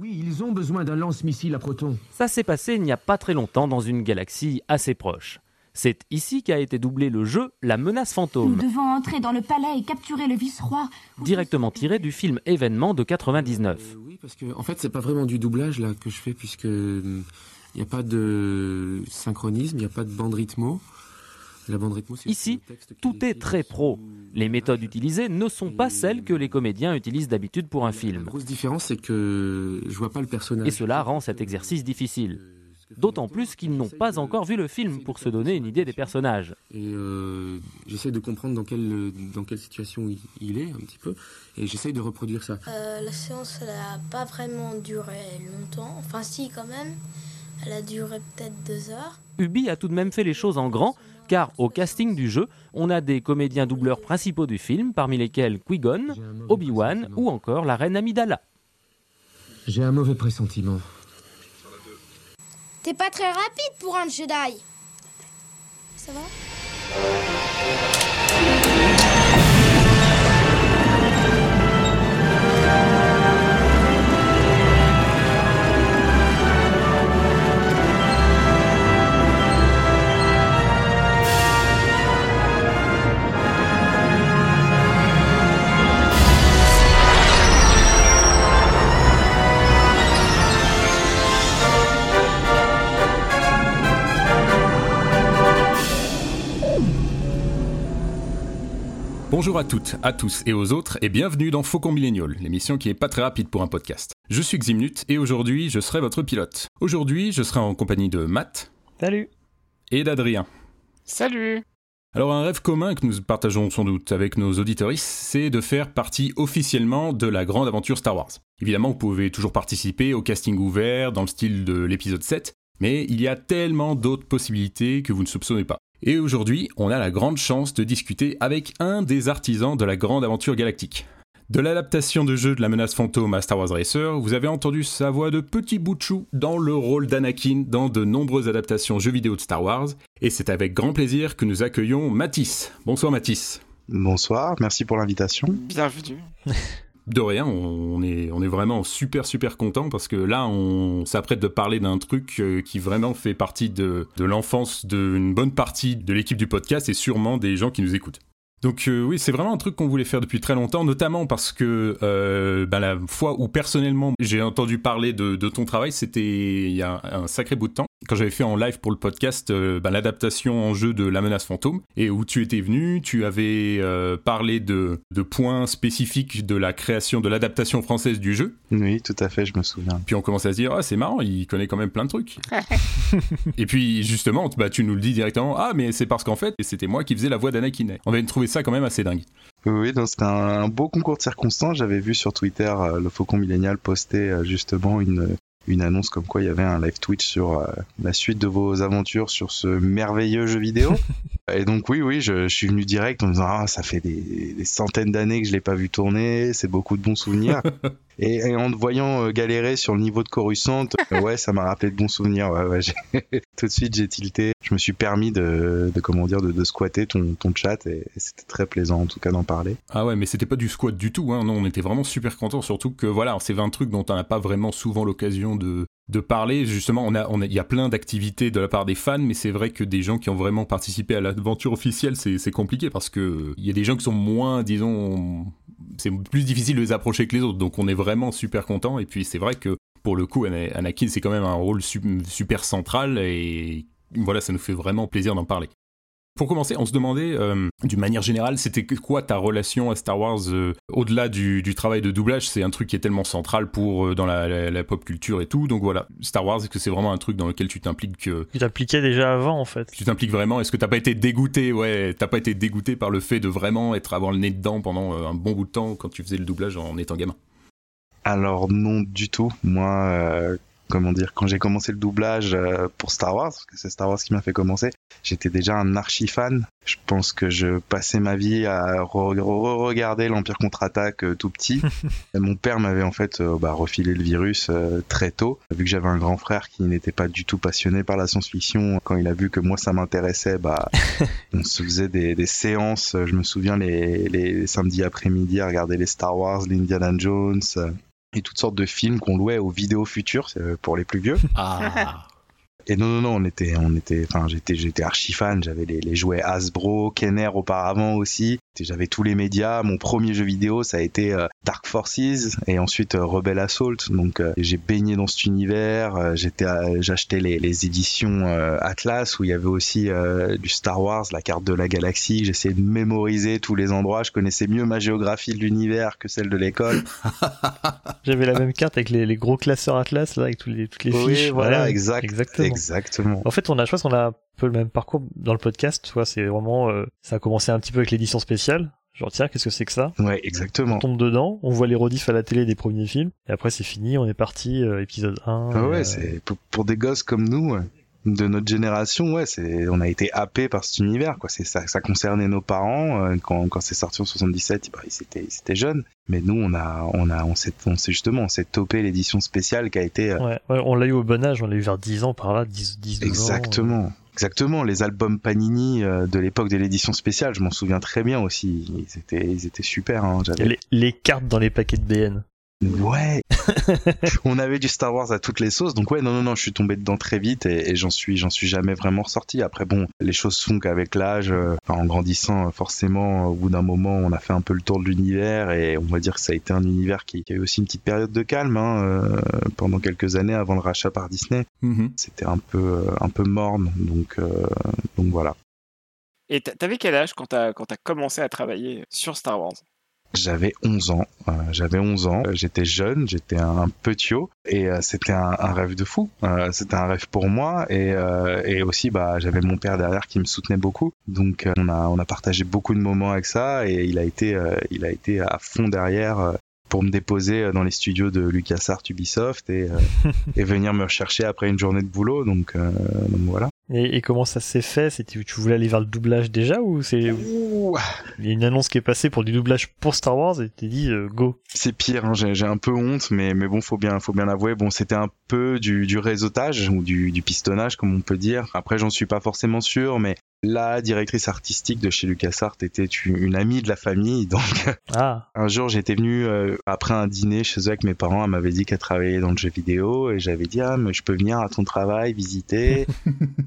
Oui, ils ont besoin d'un lance-missile à proton. Ça s'est passé il n'y a pas très longtemps dans une galaxie assez proche. C'est ici qu'a été doublé le jeu La menace Nous fantôme, devons entrer dans le palais et capturer le vice-roi. directement tiré du film événement de 99. Euh, oui, parce que en fait, c'est pas vraiment du doublage là que je fais puisque il n'y a pas de synchronisme, il n'y a pas de bande rythmo. La bande rythmo, c'est Ici, tout est très pro. Les méthodes utilisées ne sont pas celles que les comédiens utilisent d'habitude pour un La film. grosse différence, c'est que je vois pas le personnage. Et cela rend cet exercice difficile. D'autant plus qu'ils n'ont pas encore vu le film pour se donner une idée des personnages. Et euh, j'essaie de comprendre dans quelle dans quelle situation il, est un petit peu, et j'essaie de reproduire ça. Euh, la séance, n'a pas vraiment duré longtemps. Enfin, si, quand même. Elle a duré peut-être deux heures. Ubi a tout de même fait les choses en grand, car au casting du jeu, on a des comédiens doubleurs principaux du film, parmi lesquels Qui-Gon, Obi-Wan ou encore la reine Amidala. J'ai un mauvais pressentiment. T'es pas très rapide pour un Jedi. Ça va? Bonjour à toutes, à tous et aux autres et bienvenue dans Faucon Millennial, l'émission qui est pas très rapide pour un podcast. Je suis Ximnut et aujourd'hui je serai votre pilote. Aujourd'hui je serai en compagnie de Matt Salut. et d'Adrien. Salut. Alors un rêve commun que nous partageons sans doute avec nos auditoristes, c'est de faire partie officiellement de la grande aventure Star Wars. Évidemment, vous pouvez toujours participer au casting ouvert dans le style de l'épisode 7, mais il y a tellement d'autres possibilités que vous ne soupçonnez pas. Et aujourd'hui, on a la grande chance de discuter avec un des artisans de la grande aventure galactique. De l'adaptation de jeu de la menace fantôme à Star Wars Racer, vous avez entendu sa voix de petit bout de chou dans le rôle d'Anakin dans de nombreuses adaptations jeux vidéo de Star Wars, et c'est avec grand plaisir que nous accueillons Mathis. Bonsoir Mathis. Bonsoir, merci pour l'invitation. Bienvenue. De rien, on est, vraiment super super content parce que là on s'apprête de parler d'un truc euh, qui vraiment fait partie de, l'enfance d'une bonne partie de l'équipe du podcast et sûrement des gens qui nous écoutent. Donc euh, oui, c'est vraiment un truc qu'on voulait faire depuis très longtemps, notamment parce que euh, ben, la fois où personnellement j'ai entendu parler de, ton travail, c'était il y a un sacré bout de temps, quand j'avais fait en live pour le podcast euh, ben, l'adaptation en jeu de La Menace Fantôme, et où tu étais venu, tu avais euh, parlé de, de points spécifiques de la création de l'adaptation française du jeu, Oui, tout à fait, je me souviens. puis on commençait à se dire, ah c'est marrant, il connaît quand même plein de trucs. et puis justement, bah, tu nous le dis directement, ah mais c'est parce qu'en fait, c'était moi qui faisais la voix d'Anakin. On avait trouvé ça quand même assez dingue. Oui, c'était un, un beau concours de circonstances. J'avais vu sur Twitter euh, le Faucon Millénial poster euh, justement une, une annonce comme quoi il y avait un live Twitch sur euh, la suite de vos aventures sur ce merveilleux jeu vidéo. Et donc oui, oui, je, je suis venu direct en me disant ah ça fait des, des centaines d'années que je l'ai pas vu tourner, c'est beaucoup de bons souvenirs. et, et en te voyant euh, galérer sur le niveau de Coruscant, euh, ouais, ça m'a rappelé de bons souvenirs. Ouais, ouais, j'ai- tout de suite j'ai tilté. Je me suis permis de, comment dire de, squatter ton, chat et, c'était très plaisant en tout cas d'en parler. Ah ouais, mais c'était pas du squat du tout, hein. non, on était vraiment super contents, surtout que voilà, c'est un truc dont on n'a pas vraiment souvent l'occasion de, parler. Justement, on a, on il y a plein d'activités de la part des fans, mais c'est vrai que des gens qui ont vraiment participé à l'aventure officielle, c'est c'est compliqué parce que il y a des gens qui sont moins, disons, c'est plus difficile de les approcher que les autres, donc on est vraiment super contents. Et puis c'est vrai que pour le coup, Ana- Anakin, c'est quand même un rôle su- super central et voilà, ça nous fait vraiment plaisir d'en parler. Pour commencer, on se demandait, euh, d'une manière générale, c'était quoi ta relation à Star Wars euh, au-delà du, du travail de doublage? C'est un truc qui est tellement central pour euh, dans la, la- la pop culture et tout. Donc voilà, Star Wars, est-ce que c'est vraiment un truc dans lequel tu t'impliques euh, Tu t'appliquais déjà avant en fait. Tu t'impliques vraiment? Est-ce que t'as pas été dégoûté? Ouais, t'as pas été dégoûté par le fait de vraiment être avoir le nez dedans pendant euh, un bon bout de temps quand tu faisais le doublage en étant gamin? Alors non du tout. Moi, euh, comment dire, quand j'ai commencé le doublage euh, pour Star Wars, parce que c'est Star Wars qui m'a fait commencer, j'étais déjà un archi fan. Je pense que je passais ma vie à re- re- regarder l'Empire contre-attaque euh, tout petit. Et mon père m'avait en fait euh, bah, refilé le virus très tôt, vu que j'avais un grand frère qui n'était pas du tout passionné par la science-fiction. Quand il a vu que moi ça m'intéressait, bah on se faisait des, des séances. Je me souviens les, les samedis après-midi à regarder les Star Wars, l'Indiana Jones. Et toutes sortes de films qu'on louait aux vidéos futures euh, pour les plus vieux. Ah. Et non, non, non, on était, on était, enfin, j'étais, j'étais archi fan. J'avais les, les jouets Hasbro, Kenner auparavant aussi. J'avais tous les médias. Mon premier jeu vidéo, ça a été euh, Dark Forces et ensuite euh, Rebel Assault. Donc, euh, j'ai baigné dans cet univers. J'étais, j'achetais les, les éditions Atlas où il y avait aussi du Star Wars, la carte de la galaxie. J'essayais de mémoriser tous les endroits. Je connaissais mieux ma géographie de l'univers que celle de l'école. J'avais la même carte avec les, les gros classeurs Atlas, là, avec tous les, toutes les oui, fiches. voilà, exact, Exactement. exactement. En fait, on a, je pense qu'on a peu le même parcours dans le podcast. Tu vois, c'est vraiment, euh, ça a commencé un petit peu avec l'édition spéciale. Genre, tiens, qu'est-ce que c'est que ça? Ouais, On exactement. tombe dedans, on voit les rediffs à la télé des premiers films, et après c'est fini, on est parti, euh, épisode 1. Ah ouais, euh, c'est pour, pour des gosses comme nous, ouais, de notre génération, ouais, c'est on a été happé par cet univers, quoi. C'est ça, ça concernait nos parents quand, quand c'est sorti en 77, bah, ils étaient, ils étaient jeunes, mais nous, on a, on a, on s'est, on s'est justement, on s'est topé l'édition spéciale qui a été euh, Ouais, ouais, on l'a eu au bon âge, on l'a eu vers 10 ans par là, 10, 10 12 ans. exactement. Exactement, les albums Panini euh, de l'époque de l'édition spéciale, je m'en souviens très bien aussi. Ils étaient, ils étaient super. Hein. Les, les cartes dans les paquets de BN. Ouais. on avait du Star Wars à toutes les sauces, donc ouais, non, non, non, je suis tombé dedans très vite et, et j'en suis, j'en suis jamais vraiment ressorti. Après, bon, les choses font qu'avec l'âge, euh, en grandissant, euh, forcément, au bout d'un moment, on a fait un peu le tour de l'univers et on va dire que ça a été un univers qui, qui a eu aussi une petite période de calme hein, euh, pendant quelques années avant le rachat par Disney. Mhm. C'était un peu, un peu morne, donc, euh, donc voilà. Et t'a- t'avais quel âge quand t'as quand t'as commencé à travailler sur Star Wars? J'avais 11 ans. euh, j'avais 11 ans. euh, J'étais jeune, j'étais un, petiot et euh, c'était un, un rêve de fou. Euh, c'était un rêve pour moi et, et aussi bah j'avais mon père derrière qui me soutenait beaucoup. Donc on a on a partagé beaucoup de moments avec ça et il a été il a été à fond derrière. pour me déposer dans les studios de LucasArts Ubisoft et, et venir me rechercher après une journée de boulot. Donc, donc voilà. Et, et comment ça s'est fait? C'était tu voulais aller vers le doublage déjà ou c'est il y a une annonce qui est passée pour du doublage pour Star Wars et t'es dit euh, go C'est pire, hein, j'ai j'ai un peu honte, mais, mais bon, faut bien, faut bien l'avouer. Bon, c'était un peu du, du réseautage ou du, du pistonnage, comme on peut dire. Après, j'en suis pas forcément sûr, mais la directrice artistique de chez LucasArts était une, une amie de la famille. Donc, Ah un jour, j'étais venu euh, après un dîner chez eux avec mes parents. Elle m'avait dit qu'elle travaillait dans le jeu vidéo et j'avais dit ah mais je peux venir à ton travail visiter.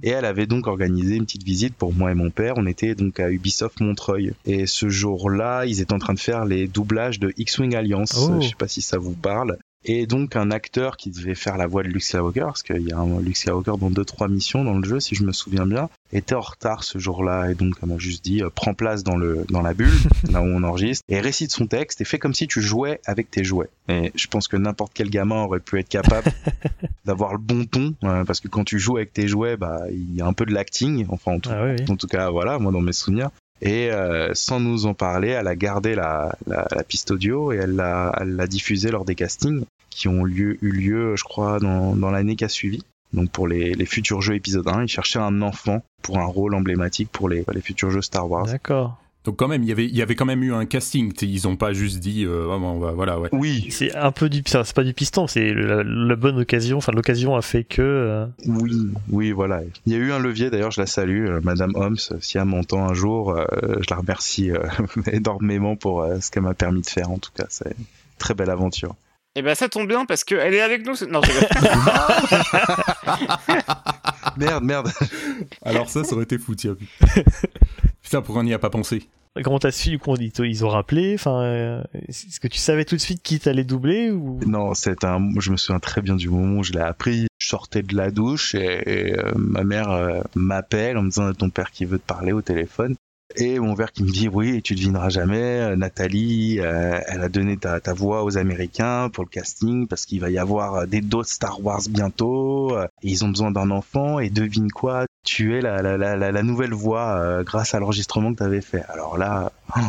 et elle avait donc organisé une petite visite pour moi et mon père. On était donc à Ubisoft Montreuil et ce jour-là, ils étaient en train de faire les doublages de X-wing Alliance. Oh. Je sais pas si ça vous parle. Et donc un acteur qui devait faire la voix de Luke Skywalker, parce qu'il y a un Luke Skywalker dans deux trois missions dans le jeu, si je me souviens bien, était en retard ce jour-là et donc elle m'a juste dit euh, prends place dans le dans la bulle là où on enregistre et récite son texte et fais comme si tu jouais avec tes jouets. Et je pense que n'importe quel gamin aurait pu être capable d'avoir le bon ton euh, parce que quand tu joues avec tes jouets, bah il y a un peu de l'acting, enfin en tout, ah oui, oui. en tout cas voilà moi dans mes souvenirs. Et euh, sans nous en parler, elle a gardé la, la, la piste audio et elle l'a elle l'a diffusée lors des castings qui ont lieu, eu lieu, je crois, dans, dans l'année qui a suivi. Donc pour les, les futurs jeux épisode 1, ils cherchaient un enfant pour un rôle emblématique pour les, les futurs jeux Star Wars. D'accord. Donc quand même, il y avait, il y avait quand même eu un casting. Ils ont pas juste dit, euh, on va- voilà, ouais. Oui, C'est un peu du c'est pas du piston, c'est la, la bonne occasion, enfin l'occasion a fait que euh, oui, oui, voilà. Il y a eu un levier, d'ailleurs, je la salue, euh, Madame Holmes, si elle m'entend un jour, euh, je la remercie euh, énormément pour euh, ce qu'elle m'a permis de faire, en tout cas. C'est une très belle aventure. Eh ben ça tombe bien parce qu'elle est avec nous. Non, je. Merde, merde. Alors ça, ça aurait été fou, tiens. Putain, pourquoi on n'y a pas pensé comment t'as su du coup ils ont rappelé, enfin euh, est-ce que tu savais tout de suite qui t'allait doubler ou? Non, c'est un. Je me souviens très bien du moment où je l'ai appris. Je sortais de la douche et, et, euh, ma mère euh, m'appelle en me disant ton père qui veut te parler au téléphone. Et mon père qui me dit oui, tu devineras jamais. euh, Nathalie, euh, elle a donné ta, voix aux Américains pour le casting parce qu'il va y avoir euh, des d'autres Star Wars bientôt. et ils ont besoin d'un enfant. Et devine quoi Tu es la, nouvelle voix grâce à l'enregistrement que tu avais fait. Alors là, oh,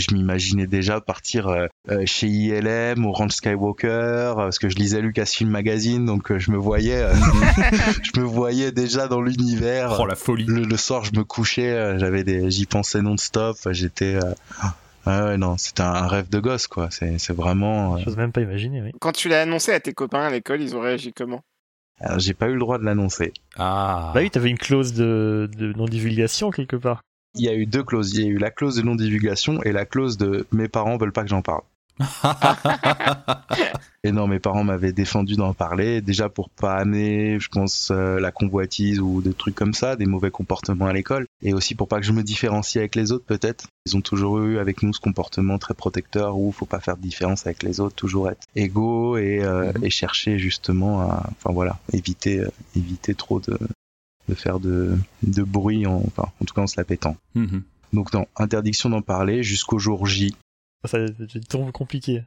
je m'imaginais déjà partir euh, euh, chez ILM, Orange Skywalker, euh, parce que je lisais Lucasfilm Magazine, donc euh, je me voyais, euh, je me voyais déjà dans l'univers. Oh la folie Le, le soir, je me couchais, j'avais des, j'y pensais non-stop. J'étais, euh, ah ouais, non, c'était un, rêve de gosse, quoi. C'est, c'est vraiment. euh, J'ose même pas imaginer, oui. Quand tu l'as annoncé à tes copains à l'école, ils ont réagi comment? alors, j'ai pas eu le droit de l'annoncer. Ah Bah oui, t'avais une clause de, de non-divulgation quelque part. Il y a eu deux clauses. Il y a eu la clause de non-divulgation et la clause de mes parents veulent pas que j'en parle. Et non, mes parents m'avaient défendu d'en parler, déjà pour pas amener, je pense, euh, la convoitise ou des trucs comme ça, des mauvais comportements à l'école, et aussi pour pas que je me différencie avec les autres peut-être. Ils ont toujours eu avec nous ce comportement très protecteur où faut pas faire de différence avec les autres, toujours être égaux et, euh, et chercher justement à, enfin voilà, éviter, euh, éviter trop de, de faire de, de bruit, en, enfin en tout cas en se la pétant. Mhm. Donc non, interdiction d'en parler jusqu'au jour J. Ça c'est trop compliqué.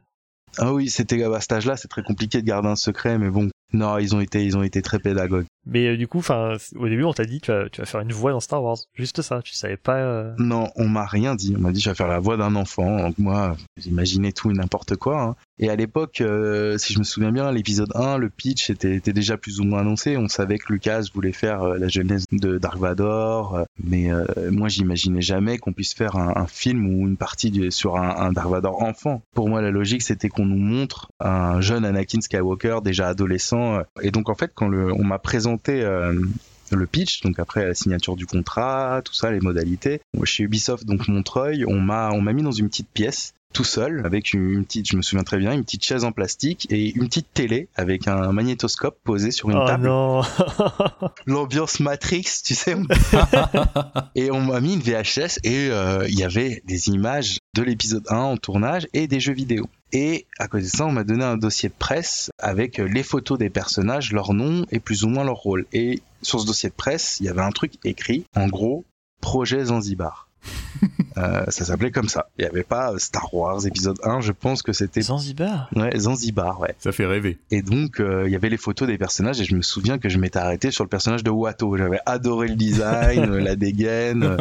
Ah oui, c'était à cet âge-là, c'est très compliqué de garder un secret, mais bon, non, ils ont été, ils ont été très pédagogues. Mais euh, du coup, au début, on t'a dit tu vas, tu vas faire une voix dans Star Wars. Juste ça, tu savais pas. euh, Non, on m'a rien dit. On m'a dit je vais faire la voix d'un enfant. Donc moi, j'imaginais tout et n'importe quoi. hein. Et à l'époque, euh, si je me souviens bien, l'épisode 1, le pitch était, était déjà plus ou moins annoncé. On savait que Lucas voulait faire euh, la jeunesse de Dark Vador, euh, mais euh, moi, j'imaginais jamais qu'on puisse faire un, un film ou une partie du- sur un, un Dark Vador enfant. Pour moi, la logique, c'était qu'on nous montre un jeune Anakin Skywalker déjà adolescent. Et donc, en fait, quand le, on m'a présenté euh, le pitch, donc après la signature du contrat, tout ça, les modalités. Chez Ubisoft, donc Montreuil, on m'a on m'a mis dans une petite pièce tout seul avec une, une petite, je me souviens très bien, une petite chaise en plastique et une petite télé avec un magnétoscope posé sur une Oh table. non L'ambiance Matrix, tu sais. et on m'a mis une VHS et euh, il y avait des images de l'épisode 1 en tournage et des jeux vidéo. Et à côté de ça, on m'a donné un dossier de presse avec euh, les photos des personnages, leur nom et plus ou moins leur rôle. Et sur ce dossier de presse, il y avait un truc écrit, en gros, projet Zanzibar. Euh, ça s'appelait comme ça. Il n'y avait pas euh, Star Wars épisode 1, je pense que c'était Zanzibar ouais, Zanzibar, ouais. Ça fait rêver. Et donc, euh, il y avait les photos des personnages et je me souviens que je m'étais arrêté sur le personnage de Watto. J'avais adoré le design, la dégaine.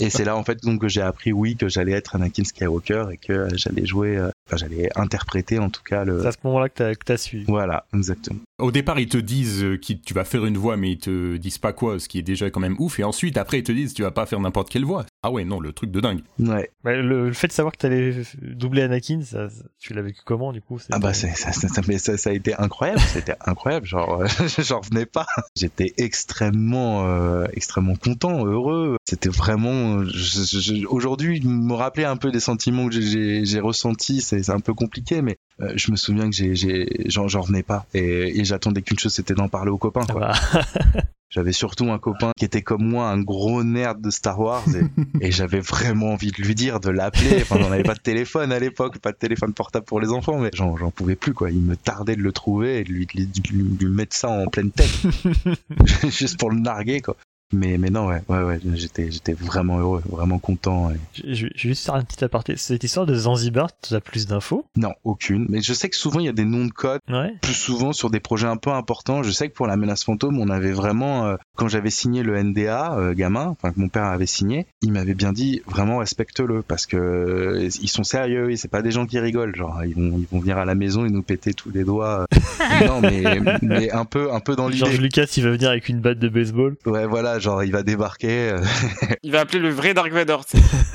et c'est là, en fait, donc, que j'ai appris, oui, que j'allais être Anakin Skywalker et que j'allais jouer, euh, enfin, j'allais interpréter, en tout cas, le... C'est à ce moment-là que t'as que t'as su. Voilà, exactement. Au départ, ils te disent que tu vas faire une voix, mais ils te disent pas quoi, ce qui est déjà quand même ouf. Et ensuite, après, ils te disent tu vas pas faire n'importe quelle voix. Ah ouais, non, le truc de dingue. Ouais. Ouais, le, le fait de savoir que t'allais doubler Anakin, ça, ça- tu l'as vécu comment du coup Ah bah, c'est- ça, ça, ça, mais ça, ça a été incroyable. C'était incroyable. Genre, euh, j'en revenais pas. J'étais extrêmement, euh, extrêmement content, heureux. C'était vraiment, je- je- je- aujourd'hui, me rappeler un peu des sentiments que j'ai- j'ai j'ai ressentis, c'est c'est un peu compliqué, mais euh, je me souviens que j'ai, j'ai, j'en j'en revenais pas. Et, et j'attendais qu'une chose, c'était d'en parler aux copains. Ah quoi. bah, J'avais surtout un copain qui était comme moi, un gros nerd de Star Wars, et, et j'avais vraiment envie de lui dire, de l'appeler. Enfin, on n'avait pas de téléphone à l'époque, pas de téléphone portable pour les enfants, mais j'en j'en pouvais plus, quoi. Il me tardait de le trouver et de lui, de lui, de lui- de lui mettre ça en pleine tête. Juste pour le narguer, quoi. Mais, mais non, ouais, ouais, ouais, j'étais, j'étais vraiment heureux, vraiment content. et- je, je vais juste faire un petit aparté. Cette histoire de Zanzibar, tu as plus d'infos? Non, aucune. Mais je sais que souvent, il y a des noms de code Ouais. plus souvent sur des projets un peu importants. Je sais que pour la menace fantôme, on avait vraiment, euh, quand j'avais signé le NDA, euh, gamin, enfin que mon père avait signé, il m'avait bien dit vraiment respecte-le parce que euh, ils sont sérieux, c'est pas des gens qui rigolent, genre ils vont ils vont venir à la maison et nous péter tous les doigts. non mais mais un peu un peu dans George l'idée. Lucas, il va venir avec une batte de baseball. Ouais voilà, genre il va débarquer. euh, Il va appeler le vrai Dark Vador.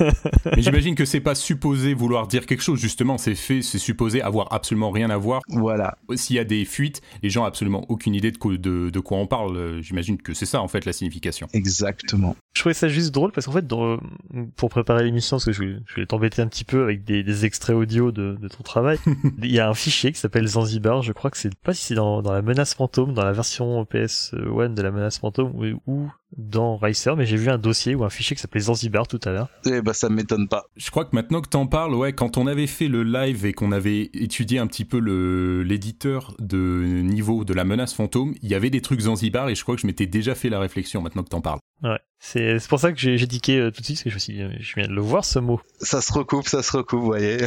Mais j'imagine que c'est pas supposé vouloir dire quelque chose, justement, c'est fait, c'est supposé avoir absolument rien à voir. voilà. S'il y a des fuites, les gens ont absolument aucune idée de quoi, de, de quoi on parle. Euh, J'imagine que c'est ça, en fait, la signification. Exactement. Je trouvais ça juste drôle parce qu'en fait, dans, pour préparer l'émission, parce que je voulais, je voulais t'embêter un petit peu avec des, des extraits audio de, de ton travail, il y a un fichier qui s'appelle Zanzibar. Je crois que c'est pas si c'est dans, dans la menace fantôme, dans la version PS1 de la menace fantôme ou, ou dans Racer, mais j'ai vu un dossier ou un fichier qui s'appelait Zanzibar tout à l'heure. Eh ben ça m'étonne pas. Je crois que maintenant que t'en parles, ouais, quand on avait fait le live et qu'on avait étudié un petit peu le l'éditeur de niveau de la menace fantôme, il y avait des trucs Zanzibar et je crois que je m'étais déjà fait la réflexion maintenant que t'en parles. Ouais. C'est c'est pour ça que j'ai j'ai tiqué euh, tout de suite, parce que je me suis dit, euh, je viens de le voir ce mot. Ça se recoupe, ça se recoupe, vous voyez.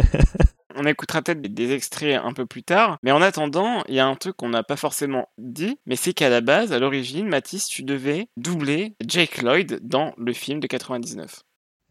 On écoutera peut-être des- des extraits un peu plus tard. Mais en attendant, il y a un truc qu'on n'a pas forcément dit, mais c'est qu'à la base, à l'origine, Mathis, tu devais doubler Jake Lloyd dans le film de 99.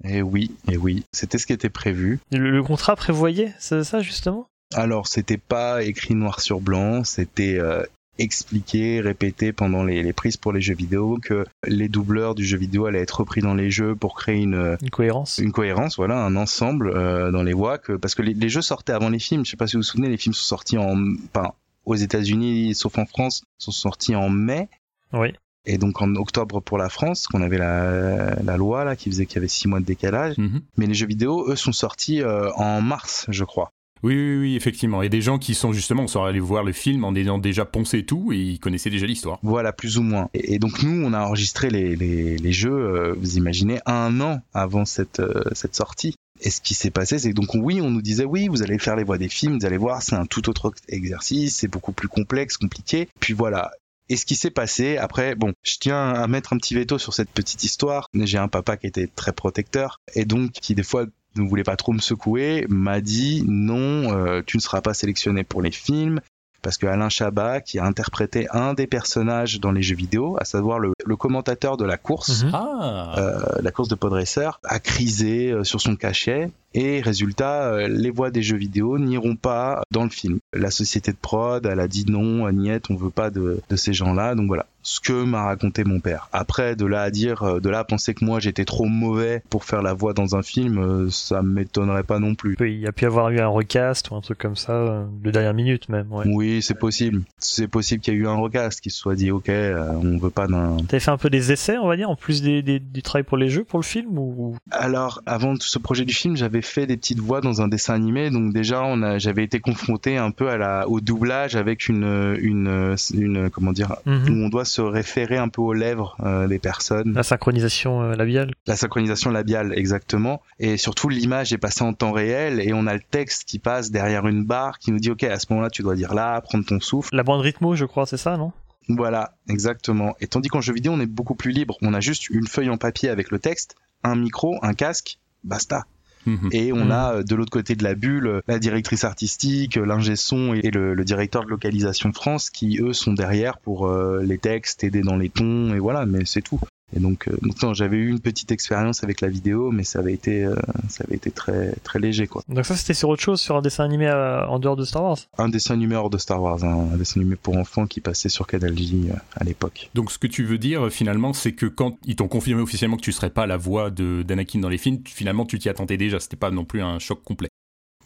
Et oui, et oui, c'était ce qui était prévu. Le, le contrat prévoyait ça, ça justement? Alors, c'était pas écrit noir sur blanc, c'était euh, expliqué, répété pendant les, les prises pour les jeux vidéo que les doubleurs du jeu vidéo allaient être repris dans les jeux pour créer une, Une cohérence une cohérence, voilà, un ensemble euh, dans les voix. Que, parce que les, les jeux sortaient avant les films. Je sais pas si vous vous souvenez, les films sont sortis en, enfin, aux États-Unis, sauf en France, sont sortis en mai. Oui. Et donc en octobre pour la France, qu'on avait la, la loi là qui faisait qu'il y avait six mois de décalage. Mhm. Mais les jeux vidéo, eux, sont sortis euh, en mars, je crois. Oui, oui, oui, effectivement. Et des gens qui sont justement, on serait allé voir le film en ayant déjà poncé tout et ils connaissaient déjà l'histoire. Voilà, plus ou moins. Et, donc nous, on a enregistré les, les, jeux, euh, vous imaginez, un an avant cette, euh, cette sortie. Et ce qui s'est passé, c'est donc oui, on nous disait oui, vous allez faire les voix des films, vous allez voir, c'est un tout autre exercice, c'est beaucoup plus complexe, compliqué. Puis voilà. Et ce qui s'est passé, après, bon, je tiens à mettre un petit veto sur cette petite histoire. J'ai un papa qui était très protecteur et donc qui des fois ne voulait pas trop me secouer, m'a dit non, euh, tu ne seras pas sélectionné pour les films. Parce que Alain Chabat, qui a interprété un des personnages dans les jeux vidéo, à savoir le, le commentateur de la course, Mhm. Ah euh, la course de Podresser, a crisé euh, sur son cachet. Et résultat, euh, les voix des jeux vidéo n'iront pas dans le film. La société de prod, elle a dit non, Agnette, on veut pas de, de ces gens-là. Donc voilà, ce que m'a raconté mon père. Après, de là à dire, euh, de là à penser que moi j'étais trop mauvais pour faire la voix dans un film, euh, ça m'étonnerait pas non plus. Il y a pu avoir eu un recast ou un truc comme ça, euh, de dernière minute même, ouais. Oui, c'est possible. C'est possible qu'il y ait eu un recast qui se soit dit, ok, on veut pas d'un. T'avais fait un peu des essais, on va dire, en plus des, des- du travail pour les jeux, pour le film ou Alors, avant tout ce projet du film, j'avais fait des petites voix dans un dessin animé, donc déjà, on a, j'avais été confronté un peu à la, au doublage avec une, une, une, comment dire, Mhm. où on doit se référer un peu aux lèvres euh, des personnes. la synchronisation euh, labiale La synchronisation labiale, exactement. Et surtout, l'image est passée en temps réel et on a le texte qui passe derrière une barre qui nous dit, OK, à ce moment-là, tu dois dire là, prendre ton souffle. La bande rythmo, je crois, c'est ça, non? Voilà, exactement. Et tandis qu'en jeu vidéo, on est beaucoup plus libre. On a juste une feuille en papier avec le texte, un micro, un casque, basta. Mhm. Et on Mhm. a euh, de l'autre côté de la bulle la directrice artistique, euh, l'ingé son et le, le directeur de localisation France qui eux sont derrière pour euh, les textes, aider dans les tons et voilà, mais c'est tout. Et donc, euh, donc non, j'avais eu une petite expérience avec la vidéo, mais ça avait été, euh, ça avait été très très léger quoi. Donc ça, c'était sur autre chose, sur un dessin animé euh, en dehors de Star Wars? Un dessin animé hors de Star Wars, hein, un dessin animé pour enfants qui passait sur Canal J euh, à l'époque. Donc ce que tu veux dire finalement, c'est que quand ils t'ont confirmé officiellement que tu serais pas la voix de d'Anakin dans les films, finalement tu t'y attendais déjà, c'était pas non plus un choc complet.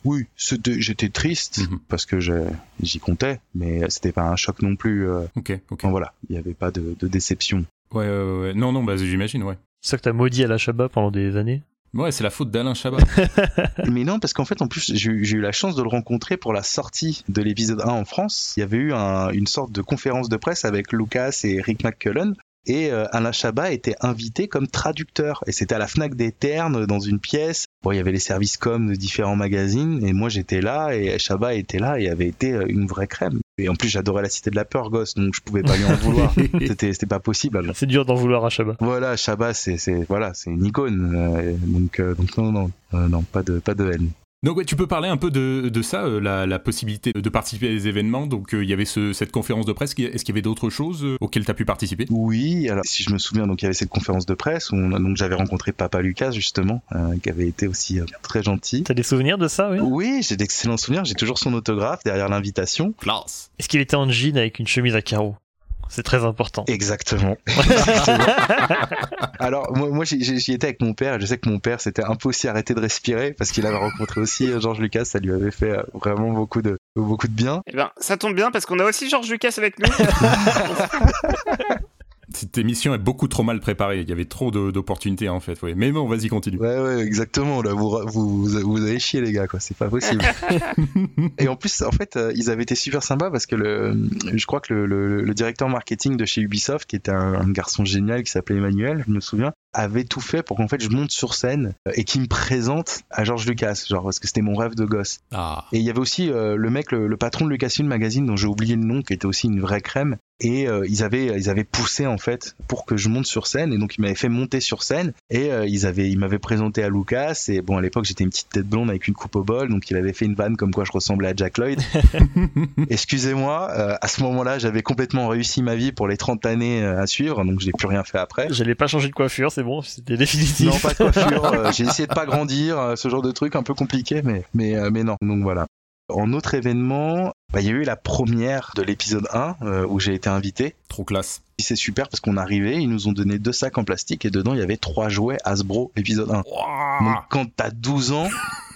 Oui, j'étais triste Mhm. parce que j'y comptais, mais c'était pas un choc non plus. euh, Ok, ok. enfin, voilà, il n'y avait pas de, de déception. Ouais, ouais, ouais, ouais. Non, non, bah j'imagine, ouais. C'est ça que t'as maudit à la Shabba pendant des années Ouais, c'est la faute d'Alain Chabat. Mais non, parce qu'en fait, en plus, j'ai eu la chance de le rencontrer pour la sortie de l'épisode 1 en France. Il y avait eu un- une sorte de conférence de presse avec Lucas et Rick McCullen. Et euh, Alain Chabat était invité comme traducteur. Et c'était à la Fnac des Ternes, dans une pièce. Bon, il y avait les services com de différents magazines. Et moi, j'étais là. Et Chabat était là. Et avait été euh, une vraie crème. Et en plus, j'adorais la Cité de la Peur, gosse. Donc, je pouvais pas lui en vouloir. C'était c'était pas possible. alors. C'est dur d'en vouloir à Shabba. Voilà, Chabat, c'est c'est- voilà, c'est une icône. Euh, donc, euh, donc non, non, euh, non, pas de, pas de haine. Donc ouais, tu peux parler un peu de, de ça, euh, la, la possibilité de participer à des événements. Donc euh, il y avait ce- cette conférence de presse. Est-ce qu'il y avait d'autres choses euh, auxquelles tu as pu participer? Oui, alors si je me souviens, donc il y avait cette conférence de presse où on donc j'avais rencontré Papa Lucas justement, euh, qui avait été aussi euh, très gentil. T'as des souvenirs de ça, oui? Oui, j'ai d'excellents souvenirs. J'ai toujours son autographe derrière l'invitation. Classe. Est-ce qu'il était en jean avec une chemise à carreaux? C'est très important. Exactement. Alors moi, moi j'y étais avec mon père. et Je sais que mon père s'était un peu aussi arrêté de respirer parce qu'il avait rencontré aussi euh, Georges Lucas. Ça lui avait fait euh, vraiment beaucoup de beaucoup de bien. Eh ben, ça tombe bien parce qu'on a aussi Georges Lucas avec nous. Cette émission est beaucoup trop mal préparée. Il y avait trop d'opportunités en fait. Ouais. Mais bon, vas-y, continue. Ouais, ouais, exactement. Là, vous, vous, vous, avez chié, les gars, quoi. C'est pas possible. et en plus, en fait, euh, ils avaient été super sympas parce que le, je crois que le, le, le directeur marketing de chez Ubisoft, qui était un, un garçon génial qui s'appelait Emmanuel, je me souviens, avait tout fait pour qu'en fait je monte sur scène euh, et qu'il me présente à George Lucas, genre parce que c'était mon rêve de gosse. Ah. Et il y avait aussi euh, le mec, le, le patron de Lucasfilm Magazine, dont j'ai oublié le nom, qui était aussi une vraie crème. Et euh, ils avaient, ils avaient poussé en fait pour que je monte sur scène. Et donc ils m'avaient fait monter sur scène. Et euh, ils avaient, ils m'avaient présenté à Lucas. Et bon, à l'époque j'étais une petite tête blonde avec une coupe au bol, donc il avait fait une vanne comme quoi je ressemblais à Jack Lloyd. Excusez-moi, euh, à ce moment-là, j'avais complètement réussi ma vie pour les 30 années euh, à suivre, donc j'ai plus rien fait après. J'allais pas changer de coiffure, c'est bon, c'était définitif. Non, pas de coiffure. euh, j'ai essayé de pas grandir, euh, ce genre de truc un peu compliqué, mais mais mais non. Donc voilà. En autre événement, bah, il y a eu la première de l'épisode 1 euh, où j'ai été invité. Trop classe. Et C'est super parce qu'on arrivait, ils nous ont donné deux sacs en plastique et dedans il y avait trois jouets Hasbro épisode 1. Donc quand t'as 12 ans,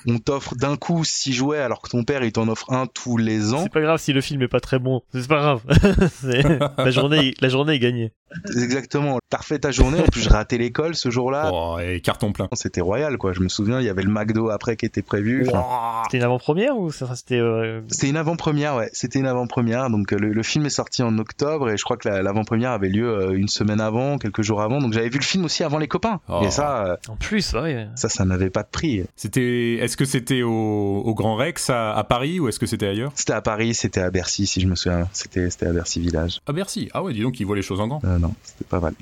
on t'offre d'un coup six jouets alors que ton père il t'en offre un tous les ans. C'est pas grave si le film est pas très bon, c'est pas grave. C'est- la journée, la journée est gagnée. Exactement. T'as refait ta journée. En plus, je ratais l'école ce jour-là. Oh, et carton plein. C'était royal, quoi. Je me souviens, il y avait le McDo après qui était prévu. C'était une avant-première ou ça- c'était euh, C'était une avant-première, ouais. C'était une avant-première. Donc euh, le, le film est sorti en octobre et je crois que la- l'avant-première avait lieu euh, une semaine avant, quelques jours avant. Donc j'avais vu le film aussi avant les copains. Oh. Et ça, en plus, ouais. ça, ça n'avait pas de prix. C'était, est-ce que c'était au, au Grand Rex à, à Paris ou est-ce que c'était ailleurs? C'était à Paris, c'était à Bercy, si je me souviens. C'était, c'était à Bercy Village. À Bercy. Ah ouais, dis donc, il voit les choses en grand. Euh, non, c'était pas mal.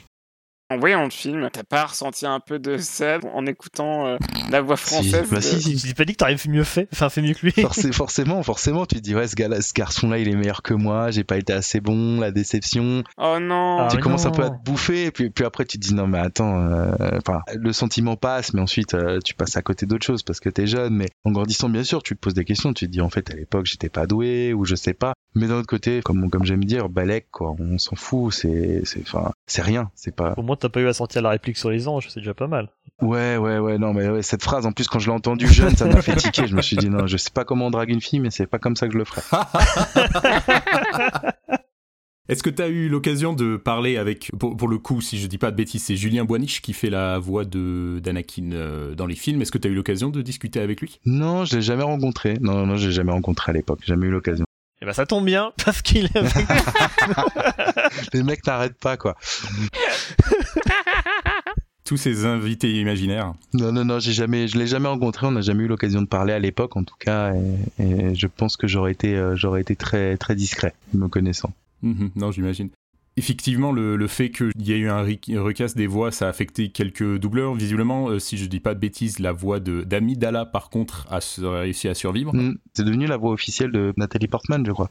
En voyant le film, t'as pas ressenti un peu de sel en écoutant euh, la voix française bah de- si, si. Je t'ai pas dit que t'aurais mieux fait, enfin fait mieux que lui. Forcé- forcément, forcément, tu te dis ouais, ce, ce garçon-là, il est meilleur que moi. J'ai pas été assez bon, la déception. Oh non Ah, tu commences un peu à non. te bouffer, et puis, puis après tu te dis non mais attends, euh, enfin le sentiment passe, mais ensuite euh, tu passes à côté d'autres choses parce que t'es jeune, mais en grandissant bien sûr tu te poses des questions, tu te dis en fait à l'époque j'étais pas doué ou je sais pas, mais d'un autre côté comme comme j'aime dire Balek quoi, on s'en fout, c'est c'est enfin c'est rien, c'est pas Au moins t'as pas eu à sortir la réplique sur les anges, c'est déjà pas mal. ouais ouais ouais non mais ouais, cette phrase en plus quand je l'ai entendue jeune ça m'a fait tiquer, je me suis dit non je sais pas comment on drague une fille mais c'est pas comme ça que je le ferais. Est-ce que tu as eu l'occasion de parler avec, pour, pour le coup, si je dis pas de bêtises, c'est Julien Boinich qui fait la voix de d'Anakin euh, dans les films. Est-ce que tu as eu l'occasion de discuter avec lui? Non je l'ai jamais rencontré, non non je l'ai jamais rencontré à l'époque, jamais eu l'occasion. Et bah ça tombe bien parce qu'il est avec Les mecs n'arrêtent pas quoi. Tous ces invités imaginaires. Non, non, non, j'ai jamais, je l'ai jamais rencontré. On n'a jamais eu l'occasion de parler à l'époque, en tout cas, et, et je pense que j'aurais été, euh, j'aurais été très, très discret, me connaissant. Mhm, non, j'imagine. Effectivement, le, le fait qu'il y ait eu un re- recast des voix, ça a affecté quelques doubleurs. Visiblement, euh, si je dis pas de bêtises, la voix de d'Amidala, par contre, a réussi à survivre. Mm. C'est devenu la voix officielle de Nathalie Portman, je crois.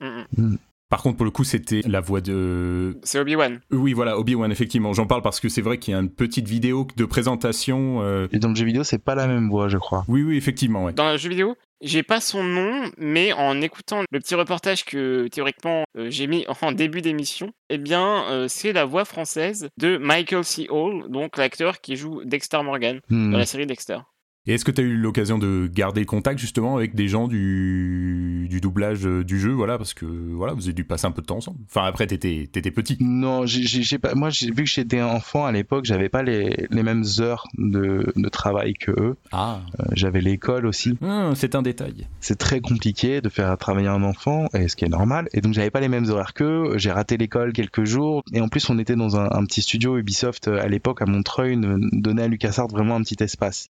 Mm, mm. Par contre, pour le coup, c'était la voix de... C'est Obi-Wan. Oui, voilà, Obi-Wan, effectivement. J'en parle parce que c'est vrai qu'il y a une petite vidéo de présentation. euh, Et dans le jeu vidéo, c'est pas la même voix, je crois. Oui, oui, effectivement, ouais. Dans le jeu vidéo, j'ai pas son nom, mais en écoutant le petit reportage que théoriquement euh, j'ai mis en début d'émission, eh bien euh, c'est la voix française de Michael C. Hall, donc l'acteur qui joue Dexter Morgan dans la série Dexter. Et est-ce que tu as eu l'occasion de garder contact justement avec des gens du, du doublage euh, du jeu Voilà, parce que voilà, vous avez dû passer un peu de temps ensemble. Enfin, après, t'étais étais petit. Non, j'ai- pas. Moi, j'ai vu que j'étais enfant à l'époque, j'avais pas les, les mêmes heures de, de travail que eux. Ah, Euh, j'avais l'école aussi. c'est un détail. c'est très compliqué de faire travailler un enfant, et ce qui est normal. Et donc j'avais pas les mêmes horaires qu'eux. J'ai raté l'école quelques jours. Et en plus, on était dans un, un petit studio Ubisoft euh, à l'époque à Montreuil, ne- donnait à LucasArts vraiment un petit espace.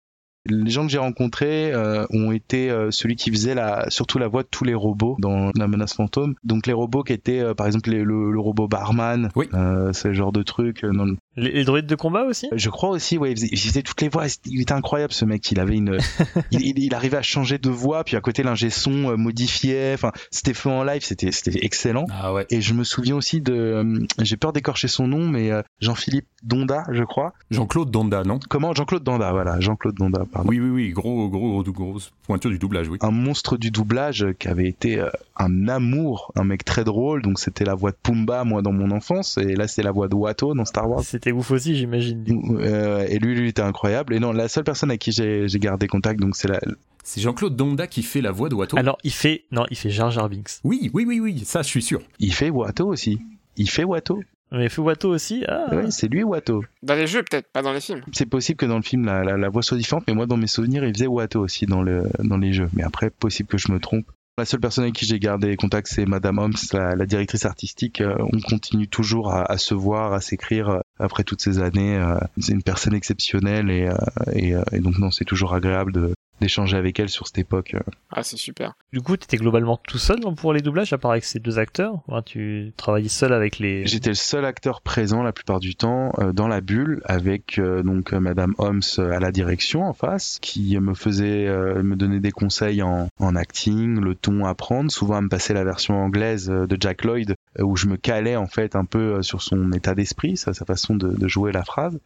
Les gens que j'ai rencontrés euh, ont été euh, celui qui faisait la, surtout la voix de tous les robots dans La Menace Fantôme. Donc les robots qui étaient, euh, par exemple, les- le, le robot barman, Oui. euh, ce genre de truc. euh, les, les droïdes de combat aussi? je crois aussi, ouais, il faisait, il faisait toutes les voix. Il était incroyable ce mec. Il avait une, il, il- il arrivait à changer de voix, puis à côté l'ingé son euh, modifiait. Enfin, c'était fait en live, c'était, c'était excellent. Ah ouais. Et je me souviens aussi de, euh, j'ai peur d'écorcher son nom, mais euh, Jean-Philippe Donda, je crois. Jean-Claude Donda, non? Comment? Jean-Claude Donda, voilà, Jean-Claude Donda, pardon. Oui, oui, oui, gros, gros, gros, grosse pointure du doublage, oui. Un monstre du doublage qui avait été euh, un amour, un mec très drôle. Donc c'était la voix de Pumba, moi, dans mon enfance, et là c'est la voix de Watto dans Star Wars. C'était ouf aussi, j'imagine. Euh, et lui, lui il était incroyable. Et non, la seule personne avec qui j'ai j'ai gardé contact, donc c'est la, C'est Jean-Claude Donda qui fait la voix de Watto. Alors il fait, non, il fait Jar Jar Binks. Oui, oui, oui, oui, ça, je suis sûr. il fait Watto aussi. Il fait Watto. Mais il fait Watto aussi. Ah. Ouais, c'est lui Watto. Dans les jeux peut-être, pas dans les films. C'est possible que dans le film la, la, la voix soit différente, mais moi dans mes souvenirs il faisait Watto aussi dans, le, dans les jeux. Mais après, possible que je me trompe. La seule personne avec qui j'ai gardé contact, c'est Madame Holmes, la, la directrice artistique. Euh, on continue toujours à, à se voir, à s'écrire euh, après toutes ces années. Euh, C'est une personne exceptionnelle et, euh, et, euh, et donc non, c'est toujours agréable de d'échanger avec elle sur cette époque. euh. Ah c'est super. Du coup, t'étais globalement tout seul hein, pour les doublages, à part avec ces deux acteurs? Enfin, tu travaillais seul avec les. J'étais le seul acteur présent la plupart du temps euh, dans la bulle avec euh, donc euh, Madame Holmes à la direction en face qui me faisait euh, me donner des conseils en, en acting, le ton à prendre, souvent à me passer la version anglaise de Jack Lloyd où je me calais en fait un peu sur son état d'esprit, sa, sa façon de, de jouer la phrase.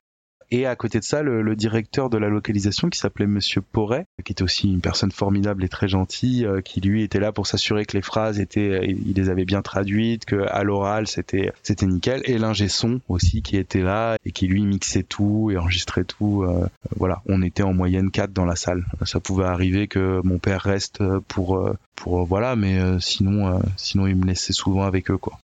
Et à côté de ça, le, le directeur de la localisation qui s'appelait Monsieur Porret, qui était aussi une personne formidable et très gentille, euh, qui lui était là pour s'assurer que les phrases étaient, il les avait bien traduites, que à l'oral c'était c'était nickel. Et l'ingé son aussi qui était là et qui lui mixait tout et enregistrait tout. euh, voilà, on était en moyenne quatre dans la salle. Ça pouvait arriver que mon père reste pour euh, pour euh, voilà, mais euh, sinon euh, sinon il me laissait souvent avec eux quoi.